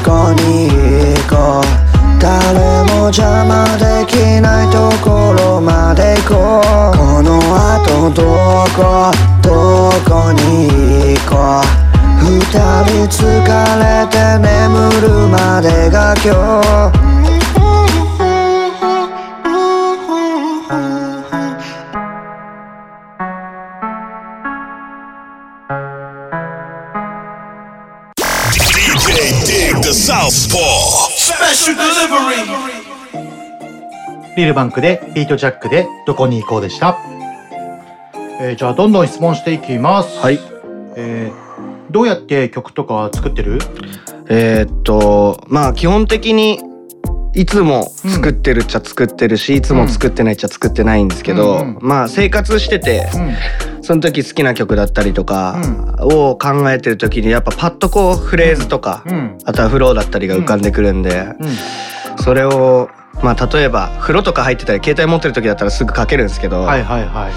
Speaker 17: こに行こう。誰も邪魔できないところまで行こう。この後どこどこに行こう。二人疲れて眠るまでが今日
Speaker 3: リルバンクでビートジャックでどこに行こうでした？えーじゃあどんどん質問していきます。
Speaker 16: はい。
Speaker 3: えーどうやって曲とか作ってる？
Speaker 16: えーっとまあ基本的にいつも作ってるっちゃ作ってるし、いつも作ってないっちゃ作ってないんですけど、
Speaker 3: うんうん。
Speaker 16: まあ生活してて、その時好きな曲だったりとかを考えてる時にやっぱパッとこうフレーズとか、
Speaker 3: うん。
Speaker 16: あとはフローだったりが浮かんでくるんで、それをまあ例えば風呂とか入ってたり携帯持ってる時だったらすぐかけるんですけど、
Speaker 3: はいはいはい。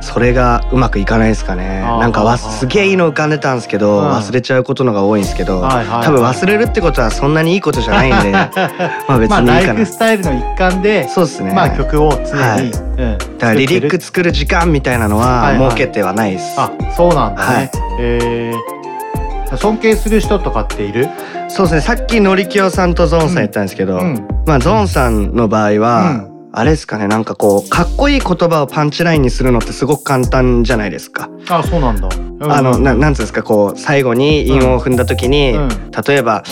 Speaker 16: それがうまくいかないですかね。なんかわすげえいいの浮かんでたんですけど、
Speaker 3: うん。
Speaker 16: 忘れちゃうことのが多いんですけど、
Speaker 3: はいはいはい。
Speaker 16: 多分忘れるってことはそんなにいいことじゃないんで まあ別
Speaker 3: まあ
Speaker 16: にいいかな、
Speaker 3: ライフスタイルの一環で、
Speaker 16: そうですね。
Speaker 3: まあ曲を常に、
Speaker 16: はい。
Speaker 3: うん、
Speaker 16: だからリリック作る時間みたいなの
Speaker 3: は
Speaker 16: 設けてはないです、
Speaker 3: あ、そうなんだね。
Speaker 16: はい。
Speaker 3: えー。尊敬する人とかっている？
Speaker 16: そうですね。さっきのりきよさんとゾーンさん言ったんですけど、
Speaker 3: うん。
Speaker 16: まあゾーンさんの場合は、あれですかねなんかこうかっこいい言葉をパンチラインにするのってすごく簡単じゃないですか。
Speaker 3: あ、そうなんだ。
Speaker 16: あのななんつうんですかこう最後に韻を踏んだ時に、例えば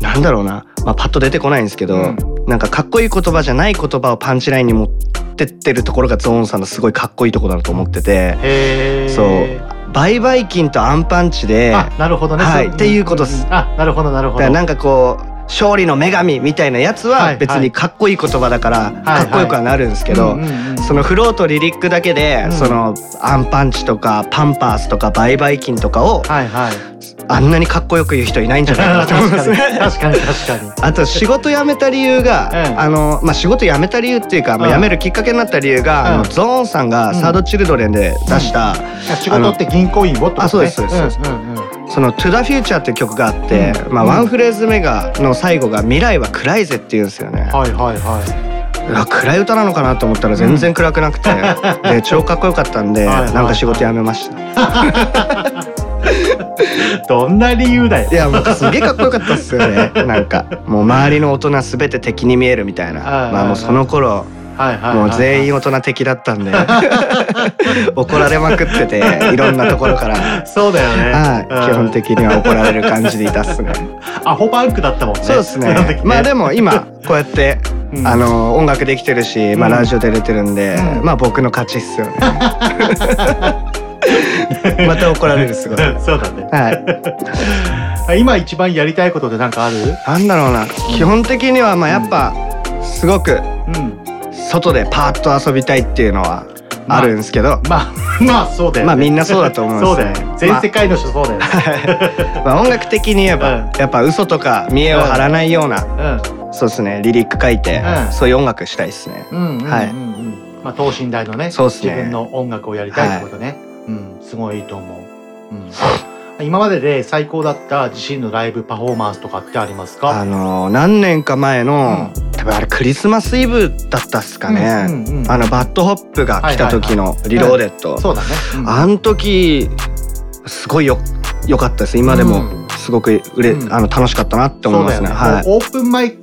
Speaker 16: なんだろうな、まあ、パッと出てこないんですけど、なんかかっこいい言葉じゃない言葉をパンチラインに持ってってるところがゾーンさんのすごいかっこいいところだと思っててそう売買金とアンパンチで
Speaker 3: あ、なるほどね。
Speaker 16: はい、っていうことです。
Speaker 3: あ、なるほどなるほど。
Speaker 16: なんかこう勝利の女神みたいなやつは別にかっこいい言葉だからかっこよくはなるんですけどそのフローとリリックだけで
Speaker 3: うん。
Speaker 16: そのアンパンチとかパンパースとか売買金とかを。あんなにかっこよく言う人いないんじゃないかなと思いますね。
Speaker 3: 確かに確かに。
Speaker 16: あと仕事辞めた理由が、あのまあ仕事辞めた理由っていうか、辞めるきっかけになった理由が、あ
Speaker 3: うん。
Speaker 16: のゾーンさんがサードチルドレンで出した、
Speaker 3: 仕事って銀行員をってことね。
Speaker 16: あそうですそうですそうです。
Speaker 3: んうんうん
Speaker 16: その「To the Future」って曲があって、まあワンフレーズ目がの最後が「未来は暗いぜ」って言うんですよね。
Speaker 3: はいはいはい。
Speaker 16: あ暗い歌なのかなと思ったら全然暗くなくて、で超かっこよかったんで、なんか仕事辞めました。
Speaker 3: どんな理由だよ。
Speaker 16: いやもうすげえかっこよかったっすよね。なんかもう周りの大人すべて敵に見えるみたいな。
Speaker 3: はい
Speaker 16: まあもうその頃。もう全員大人敵だったんで 怒られまくってていろんなところから。
Speaker 3: そうだよね。
Speaker 16: はい基本的には怒られる感じでいたっすね。
Speaker 3: アホパンクだったもんね。
Speaker 16: そうですね。まあでも今こうやってあの音楽できてるしまあ
Speaker 3: うん。
Speaker 16: ラジオ出れてるんでまあ僕の勝ちっすよね。また怒られるすごい。
Speaker 3: そうだね。
Speaker 16: はい。
Speaker 3: 今一番やりたいことってなんかある？
Speaker 16: なんだろうな。基本的にはまあやっぱすごく外でパーッと遊びたいっていうのはあるんですけど、
Speaker 3: まあまあそうだよね。
Speaker 16: まあみんなそうだと思うんです
Speaker 3: そうだよね。全世界の人そうだよね。
Speaker 16: まあ音楽的に言えば、やっぱ嘘とか見栄を張らないような、そうですねリリック書いて、
Speaker 3: うん。
Speaker 16: そういう音楽したいですね、
Speaker 3: うんうんうんうん。
Speaker 16: はい。
Speaker 3: まあ等身大のね
Speaker 16: そうっすね。
Speaker 3: 自分の音楽をやりたいってことね、うん。すごいいいと思う、うん、今までで最高だった自身のライブパフォーマンスとかってありますか？
Speaker 16: あのー何年か前の多分あれクリスマスイブだったっすかね、
Speaker 3: うんうんうん。
Speaker 16: あの BAD HOP が来た時の Reloaded、
Speaker 3: そうだね、うん。
Speaker 16: あの時すごいよ良かったです。今でもすごくうれ、あの楽しかったなって思いますね。
Speaker 3: ね。
Speaker 16: はい。
Speaker 3: オープンマイ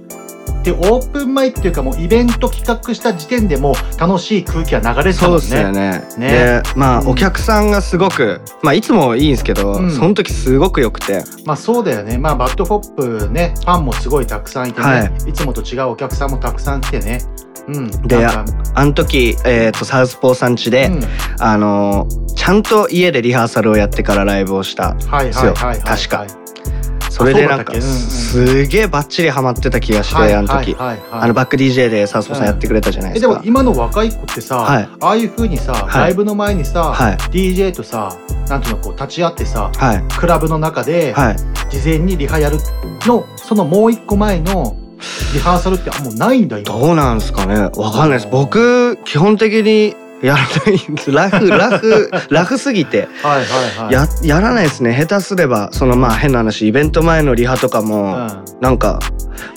Speaker 3: でオープンマイっていうかもうイベント企画した時点でもう楽しい空気が流れてた
Speaker 16: そう
Speaker 3: もんね。
Speaker 16: ですよね。
Speaker 3: ね
Speaker 16: でまあお客さんがすごくまあいつもいいんですけど、
Speaker 3: うん
Speaker 16: その時すごく良くて
Speaker 3: まあそうだよね。まあ BAD HOP ね、ファンもすごいたくさんいてね、、
Speaker 16: はい
Speaker 3: つもと違うお客さんもたくさん来てね。うん。
Speaker 16: であの時、えー、とサウスポーさん家で、あのちゃんと家でリハーサルをやってからライブをしたんですよ、
Speaker 3: はいはいはいはいはい
Speaker 16: 確か。それでなんかすげえバッチリハマってた気がして、
Speaker 3: はい
Speaker 16: あの時、あのバック DJ でサウスポーさんやってくれたじゃない
Speaker 3: え
Speaker 16: でか。
Speaker 3: ですも今の若い子ってさ、
Speaker 16: はい。
Speaker 3: ああいう風にさ、
Speaker 16: はい。
Speaker 3: ライブの前にさ、
Speaker 16: はい。
Speaker 3: DJ とさなんていうのこう立ち会ってさ、
Speaker 16: はい。
Speaker 3: クラブの中で
Speaker 16: はい。
Speaker 3: 事前にリハやるのそのもう一個前のリハーサルってあもうないんだ今
Speaker 16: どうなんですかね。わかんないです。僕基本的にやらない。んですラフ ラフラフすぎて。
Speaker 3: はいはいはい。
Speaker 16: ややらないですね。下手すればそのまあ変な話イベント前のリハとかも、なんか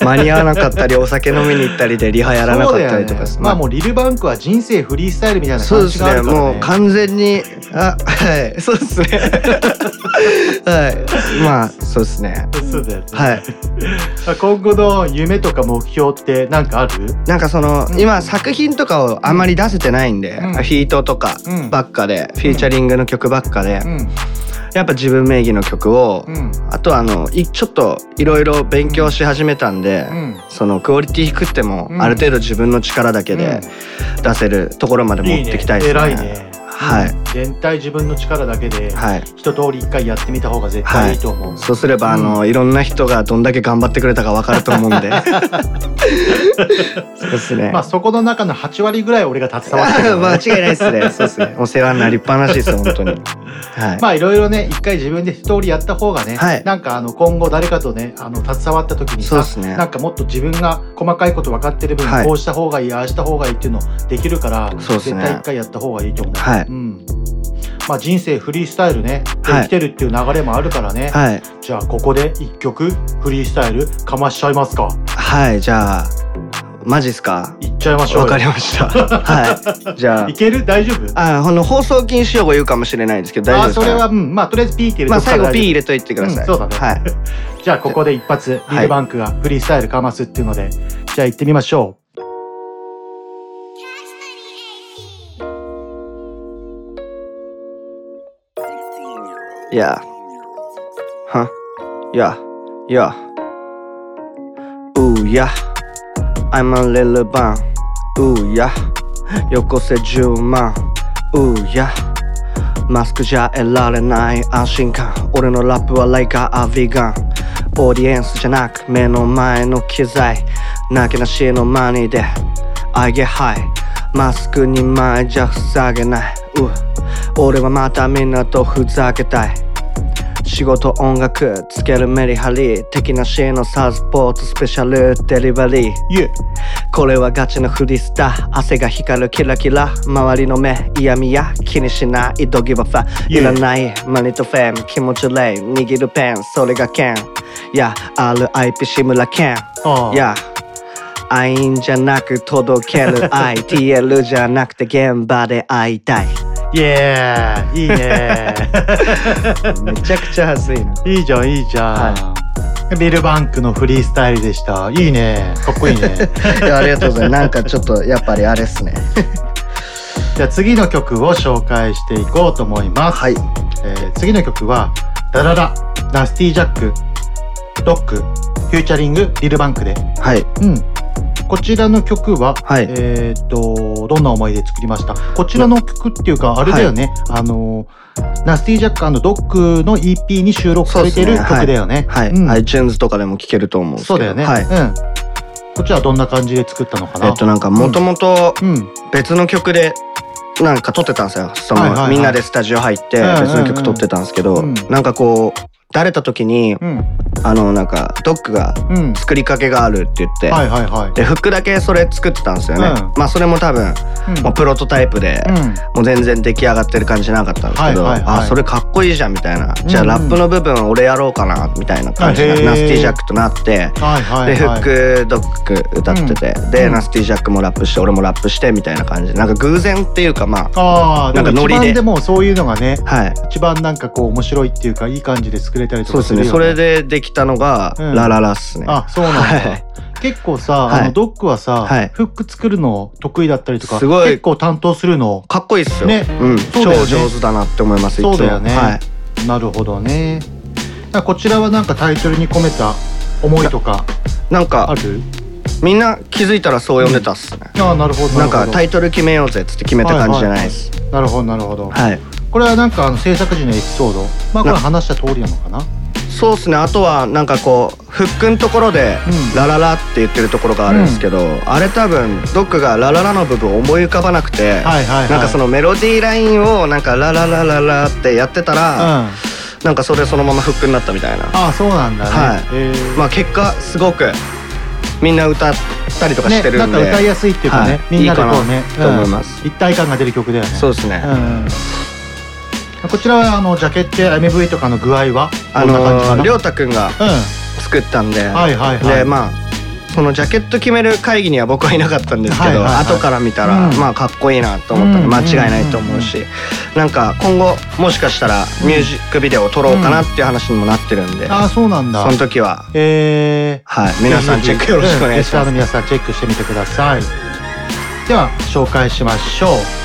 Speaker 16: 間に合わなかったりお酒飲みに行ったりで リハやらなかったりとか
Speaker 3: ね。まあもうリルバンクは人生フリースタイルみたいな感
Speaker 16: そうですね。
Speaker 3: じがあるからね。
Speaker 16: もう完全にあはい。そうですね。はい。まあそうですね。
Speaker 3: そうだよね。
Speaker 16: はい。
Speaker 3: 今後の夢とか目標って何かある？
Speaker 16: なんかその、今作品とかをあんまり出せてないんで、
Speaker 3: うん
Speaker 16: フィートとかばっかで、フィーチャリングの曲ばっかで、
Speaker 3: ん。
Speaker 16: やっぱ自分名義の曲を、
Speaker 3: うん。
Speaker 16: あとはあのいちょっといろいろ勉強し始めたんで、
Speaker 3: うん。
Speaker 16: そのクオリティ低くても、
Speaker 3: うん。
Speaker 16: ある程度自分の力だけで出せるところまで持ってきたいですね。はい、
Speaker 3: 全体自分の力だけで
Speaker 16: はい。
Speaker 3: 一通り一回やってみた方が絶対いいと思う、
Speaker 16: そうすれば、あのいろんな人がどんだけ頑張ってくれたかわかると思うんで。そうですね。
Speaker 3: まあそこの中の8割ぐらい俺が携わってる、
Speaker 16: 間違いないですね。そうですね。お世話になりっぱなしです本当に。はい。
Speaker 3: まあいろいろね一回自分で一通りやった方がね、
Speaker 16: はい。
Speaker 3: なんかあの今後誰かとねあの携わった時にさ、
Speaker 16: そうですね
Speaker 3: なんかもっと自分が細かいこと分かってる分、
Speaker 16: はい
Speaker 3: こうした方がいいああした方がいいっていうのできるから、
Speaker 16: そうですね。
Speaker 3: 絶対一回やった方がいいと思う。
Speaker 16: はい
Speaker 3: うん。まあ人生フリースタイルね。で
Speaker 16: はい。
Speaker 3: 生きてるっていう流れもあるからね、
Speaker 16: はい。
Speaker 3: じゃあここで一曲フリースタイルかましちゃいますか？
Speaker 16: はいじゃあマジっすか？
Speaker 3: いっちゃいましょうよ。
Speaker 16: わかりました。はい。じゃあ。
Speaker 3: いける？大丈夫？
Speaker 16: ああの放送禁止用語言うかもしれないですけど大丈夫ですか？
Speaker 3: あそれは、うん、まあとりあえずピーって入れ
Speaker 16: まあ最後 P 入れといてください、
Speaker 3: うんそうだね。
Speaker 16: はい。
Speaker 3: じゃあここで一発リルバンクがフリースタイルかますっていうので、じゃあ行ってみましょう。
Speaker 16: Yeah. Huh? Yeah. Yeah. Ooh, yeah. I'm a little bun. Ooh, yeah. よこせ10万。Ooh, yeah. マスクじゃ得られない安心感。俺のラップはライカーアビガン。オーディエンスじゃなく目の前の機材。なけなしのマニーで。I get high. マスク2枚じゃ塞げない。う俺はまたみんなとふざけたい。仕事音楽つけるメリハリ的なシーンのサウスポーツスペシャルデリバリー、これはガチのフリスタ汗が光るキラキラ。周りの目嫌みや気にしないドギバファいらないマニとフェーム気持ちレイ握るペンそれが剣。いや RIP 志村けんいや愛んじゃなく届ける愛。TL じゃなくて現場で会いたい
Speaker 3: イエーイいいね。
Speaker 16: めちゃくちゃ恥ずいな。い
Speaker 3: いじゃんいいじゃん、ビルバンクのフリースタイルでした。いいね。かっこいいね。
Speaker 16: いやありがとうございます。なんかちょっとやっぱりあれっすね。
Speaker 3: じゃあ次の曲を紹介していこうと思います、はい。えー次の曲は「ダララナスティジャックロックフューチャリングリルバンクで」
Speaker 16: はい。
Speaker 3: うんこちらの曲は、えーっとどんな思いで作りました？こちらの曲っていうかあれだよね、あのナスティジャックドッグの EP に収録されてる曲だよね。
Speaker 16: はい、
Speaker 3: うん。
Speaker 16: iTunes とかでも聴けると思うんですけど。
Speaker 3: そうだよね、
Speaker 16: はい、
Speaker 3: うん。こっちはどんな感じで作ったのかな？
Speaker 16: えっとなんかもともと別の曲でなんか撮ってたんですよ。その、
Speaker 3: はいはいはい。
Speaker 16: みんなでスタジオ入って別の曲撮ってたんですけど、
Speaker 3: うん。
Speaker 16: なんかこうだれた時に、あのなんかドッグが作りかけがあるって言って、
Speaker 3: はいはいはい。
Speaker 16: でフックだけそれ作ってたんですよね、
Speaker 3: うん。
Speaker 16: まあそれも多分、もうプロトタイプで、もう全然出来上がってる感じなかったんですけど、
Speaker 3: はいはいはい。
Speaker 16: あそれかっこいいじゃんみたいな、じゃあ
Speaker 3: うんうん。
Speaker 16: ラップの部分俺やろうかなみたいな感じで、ナスティジャックとなって、
Speaker 3: はいはいはい。
Speaker 16: でフックドッグ歌ってて、で、ナスティジャックもラップして俺もラップしてみたいな感じでなんか偶然っていうかまあ
Speaker 3: ああ、
Speaker 16: なんかノリで。
Speaker 3: でもそういうのがね、
Speaker 16: はい、
Speaker 3: 一番なんかこう面白いっていうかいい感じで作れたりと
Speaker 16: そうですね。
Speaker 3: かするよ
Speaker 16: それでできたのが、
Speaker 3: うん。
Speaker 16: ラララっすね。
Speaker 3: あ、そうなんだ。
Speaker 16: はい。
Speaker 3: 結構さ、
Speaker 16: はい。
Speaker 3: あのドッグはさ、
Speaker 16: はい。
Speaker 3: フック作るの得意だったりとか、
Speaker 16: すごい。
Speaker 3: 結構担当するの
Speaker 16: かっこいいっすよ、
Speaker 3: ね。
Speaker 16: うん、
Speaker 3: ね。
Speaker 16: 超上手だなって思います
Speaker 3: そうだよね。
Speaker 16: はい。
Speaker 3: なるほどね。こちらはなんかタイトルに込めた思いとか
Speaker 16: なんか
Speaker 3: ある？
Speaker 16: みんな気づいたらそう呼んでたっすね、
Speaker 3: ああ、なるほど。
Speaker 16: なん。かタイ
Speaker 3: ト
Speaker 16: トル決めようぜっつって決めた感じじゃないです
Speaker 3: なるほどなるほど。
Speaker 16: はい、
Speaker 3: これはなんかあの制作時のエピソード、まあこれ話した通りなのかな？
Speaker 16: そうっすね。あとはなんかこうフックのところで「ラララ」って言ってるところがあるんですけど、あれ多分ドックが「ラララ」の部分思い浮かばなくて、
Speaker 3: はいはいはい。
Speaker 16: なんかそのメロディーラインをなんか「ラララララ」ってやってたら、なんかそれそのままフックになったみたいな。
Speaker 3: ああ、そうなんだね。
Speaker 16: はい。
Speaker 3: えー。
Speaker 16: まあ結果すごくみんな歌ったりとかしてるんで、
Speaker 3: ね、なんか歌いやすいっていうかね、
Speaker 16: はい。
Speaker 3: みんなでこうね
Speaker 16: いいかなと思います、
Speaker 3: うん一体感が出る曲だよね。
Speaker 16: そうですね、
Speaker 3: うんこちらはあのジャケットや MV とかの具合は
Speaker 16: あの？りょうたくんが作ったんで、
Speaker 3: はいはいはい。
Speaker 16: でまあそのジャケット決める会議には僕はいなかったんですけど、後から見たら、
Speaker 3: うん。
Speaker 16: まあかっこいいなと思ったんで
Speaker 3: うん。
Speaker 16: 間違いないと思うし、なんか今後もしかしたらミュージックビデオを撮ろうかなっていう話にもなってるんで、
Speaker 3: ああそうなんだ。
Speaker 16: その時は。
Speaker 3: えー、
Speaker 16: はい。皆さんチェックよろしくお願いします。
Speaker 3: 皆さんチェックしてみてください。では紹介しましょう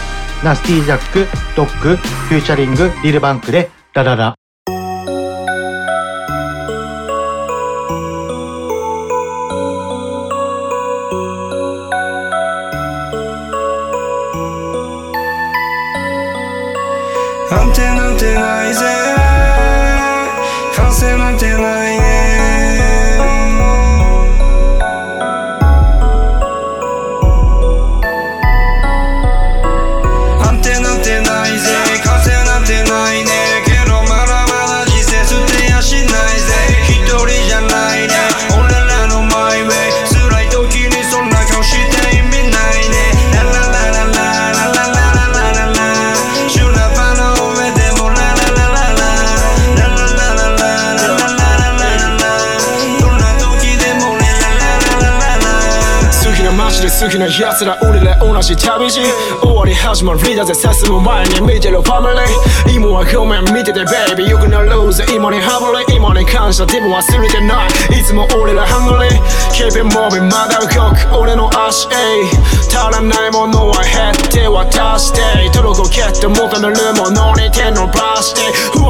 Speaker 3: ナスティジャックドッグフューチャリングリルバンクでラララ
Speaker 12: 安
Speaker 18: 奴ら俺ら同じ旅路。終わり始まりだぜ進む前に見てるファミリー今はごめん見ててベイビーよくなるぜ。今にハブリ。今に感謝。でも忘れてない。いつも俺らハングリー。Keep it moving まだ動く。俺の足足らないものは減って渡して。届こけって求めるものに手伸ばして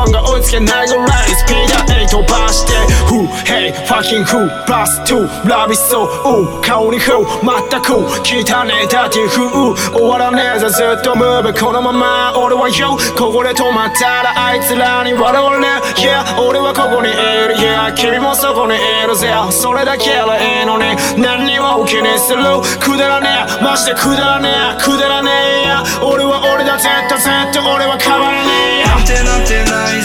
Speaker 18: 不安が追いつけないぐらいスピード8飛ばして。Who? Hey fucking who? Plus 2ラビソウ顔に Who 全く。汚ねえダティ風終わらねえぜ。ずっとムーブ。このまま俺は Yo ここで止まったらあいつらに笑われねえ。Yeah 俺はここにいる。Yeah 君もそこにいるぜ。それだけでいいのに。何を気にする。くだらねえ。マジでくだらねえ。くだらねえ。や俺は俺だ絶対絶対俺は変わらねえ。
Speaker 17: until I'm till I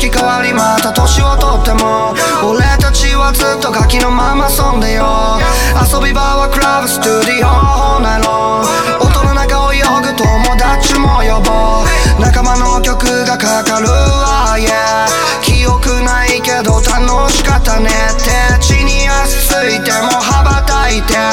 Speaker 17: 色変わりまた年をとっても俺たちはずっとガキのまま遊んでよ。遊び場はクラブスタジオホナロ音の中を泳ぐ友達も呼ぼう。仲間の曲がかかるわ、yeah、記憶ないけど楽しかったね。って地に足ついても羽ばたいて。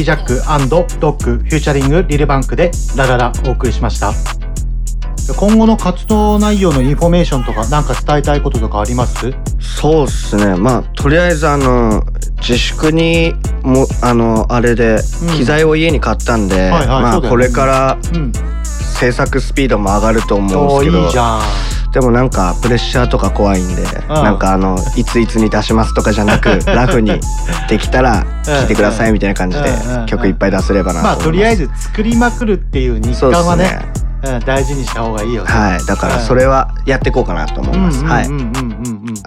Speaker 3: ィジャックドッグ featuring LilBank でラララお送りしました。今後の活動内容のインフォメーションとか何か伝えたいこととかあります？
Speaker 16: そうっすね。まあとりあえずあの自粛にもあのあれで機材を家に買ったんで、まあこれから制作スピードも上がると思うんですけど、
Speaker 3: いいじゃん
Speaker 16: でもなんかプレッシャーとか怖いんで、なんかあのいついつに出しますとかじゃなく ラフにできたら聴いてくださいみたいな感じで曲いっぱい出せればなと
Speaker 3: まあとりあえず作りまくるっていう日課はねうん、大事にした方がいいよ、ね、
Speaker 16: はい。だからそれはやっていこうかなと思います、はい。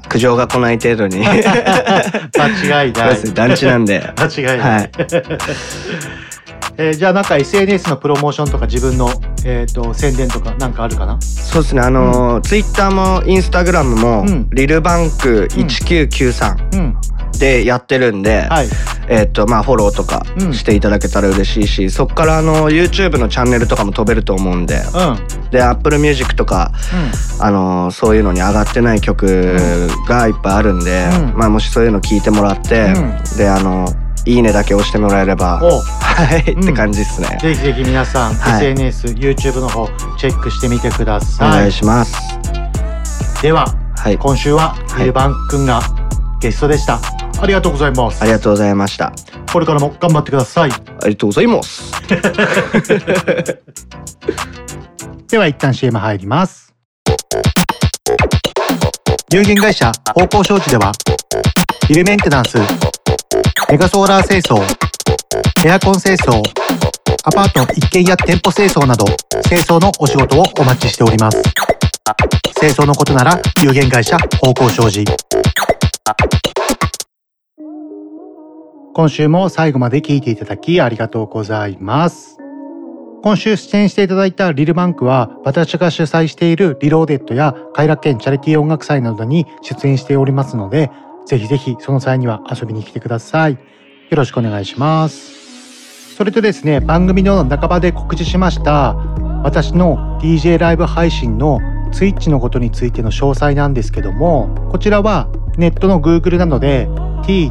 Speaker 16: 苦情が来ない程度に。
Speaker 3: 間違いない。
Speaker 16: 団地なんで。
Speaker 3: 間違いない、はいえー、じゃあなんか SNS のプロモーションとか自分の、えーと、宣伝とかなんかあるかな？
Speaker 16: そうですね。あの、うん、ツイッターもインスタグラムも、うん、リルバンク1993、うん。でやってるんで、はい、えっ、とまあフォローとかしていただけたら嬉しいし、うん、そっからあの YouTube のチャンネルとかも飛べると思うんで、うん、で Apple Music とか、うん、あのそういうのに上がってない曲がいっぱいあるんで、まあもしそういうの聞いてもらって、であのいいねだけ押してもらえればはい、って感じですね。
Speaker 3: ぜひぜひ皆さん、はい、SNS、YouTube の方チェックしてみてくださ
Speaker 16: い。お願いします。
Speaker 3: では、はい、今週はヒルバン君がゲストでした、ありがとうございます。
Speaker 16: ありがとうございました。
Speaker 3: これからも頑張ってください。
Speaker 16: ありがとうございます。
Speaker 3: では一旦 CM 入ります。有限会社方向商事ではビルメンテナンスメガソーラー清掃エアコン清掃アパート一軒や店舗清掃など清掃のお仕事をお待ちしております清掃のことなら有限会社方向商事今週も最後まで聞いていただきありがとうございます。今週出演していただいたリルバンクは私が主催しているリローデッドや快楽園チャリティー音楽祭などに出演しておりますので、ぜひぜひその際には遊びに来てください。よろしくお願いします。それとですね、番組の半ばで告知しました私の DJ ライブ配信の Twitch のことについての詳細なんですけども、こちらはネットの Google などで TWITCH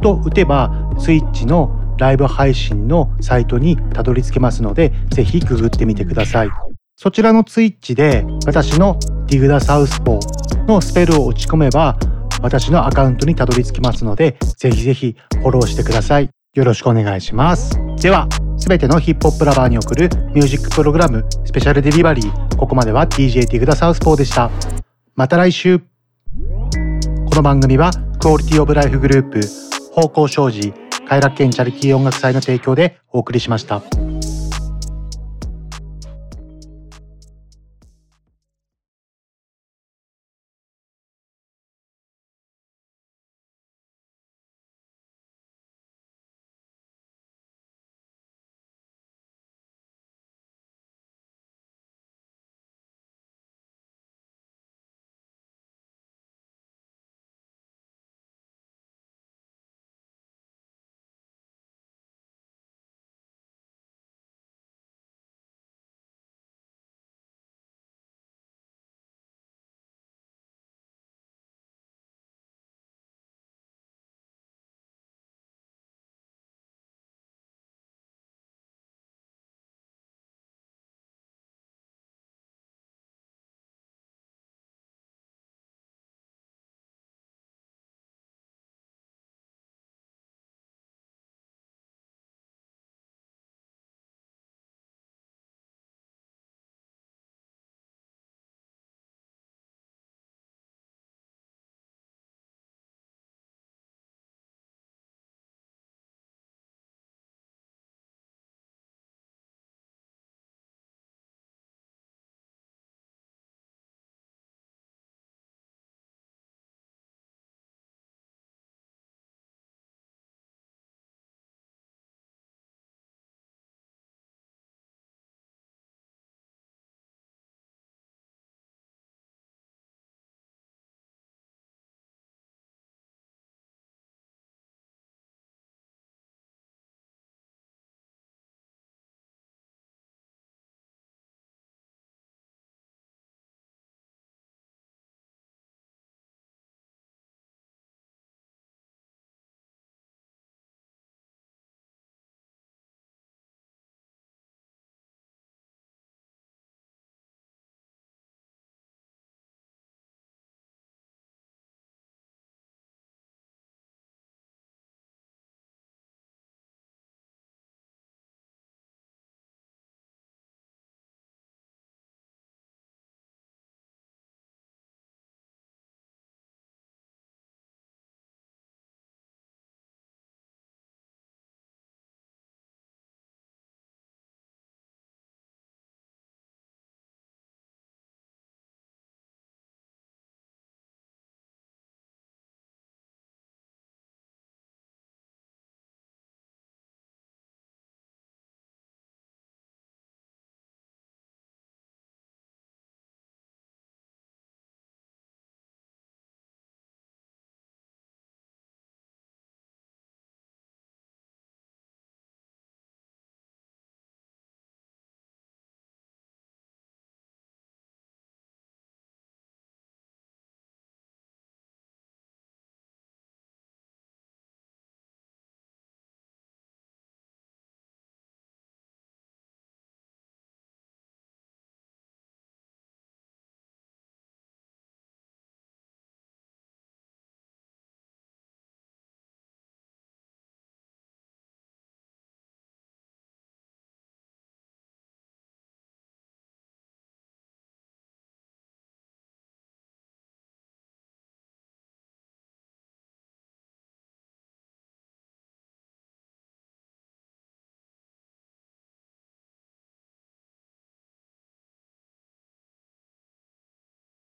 Speaker 3: と打てば Twitch のライブ配信のサイトにたどり着けますので、ぜひググってみてください。そちらの Twitch で私のディグダサウスポーのスペルを打ち込めば私のアカウントにたどり着きますので、ぜひぜひフォローしてください。よろしくお願いします。では、すべてのヒップホップラバーに送るミュージックプログラムスペシャルデリバリー。ここまでは DJ ディグダサウスポーでした。また来週。この番組はクオリティオブライフグループ方向障子快楽園チャリティー音楽祭の提供でお送りしました。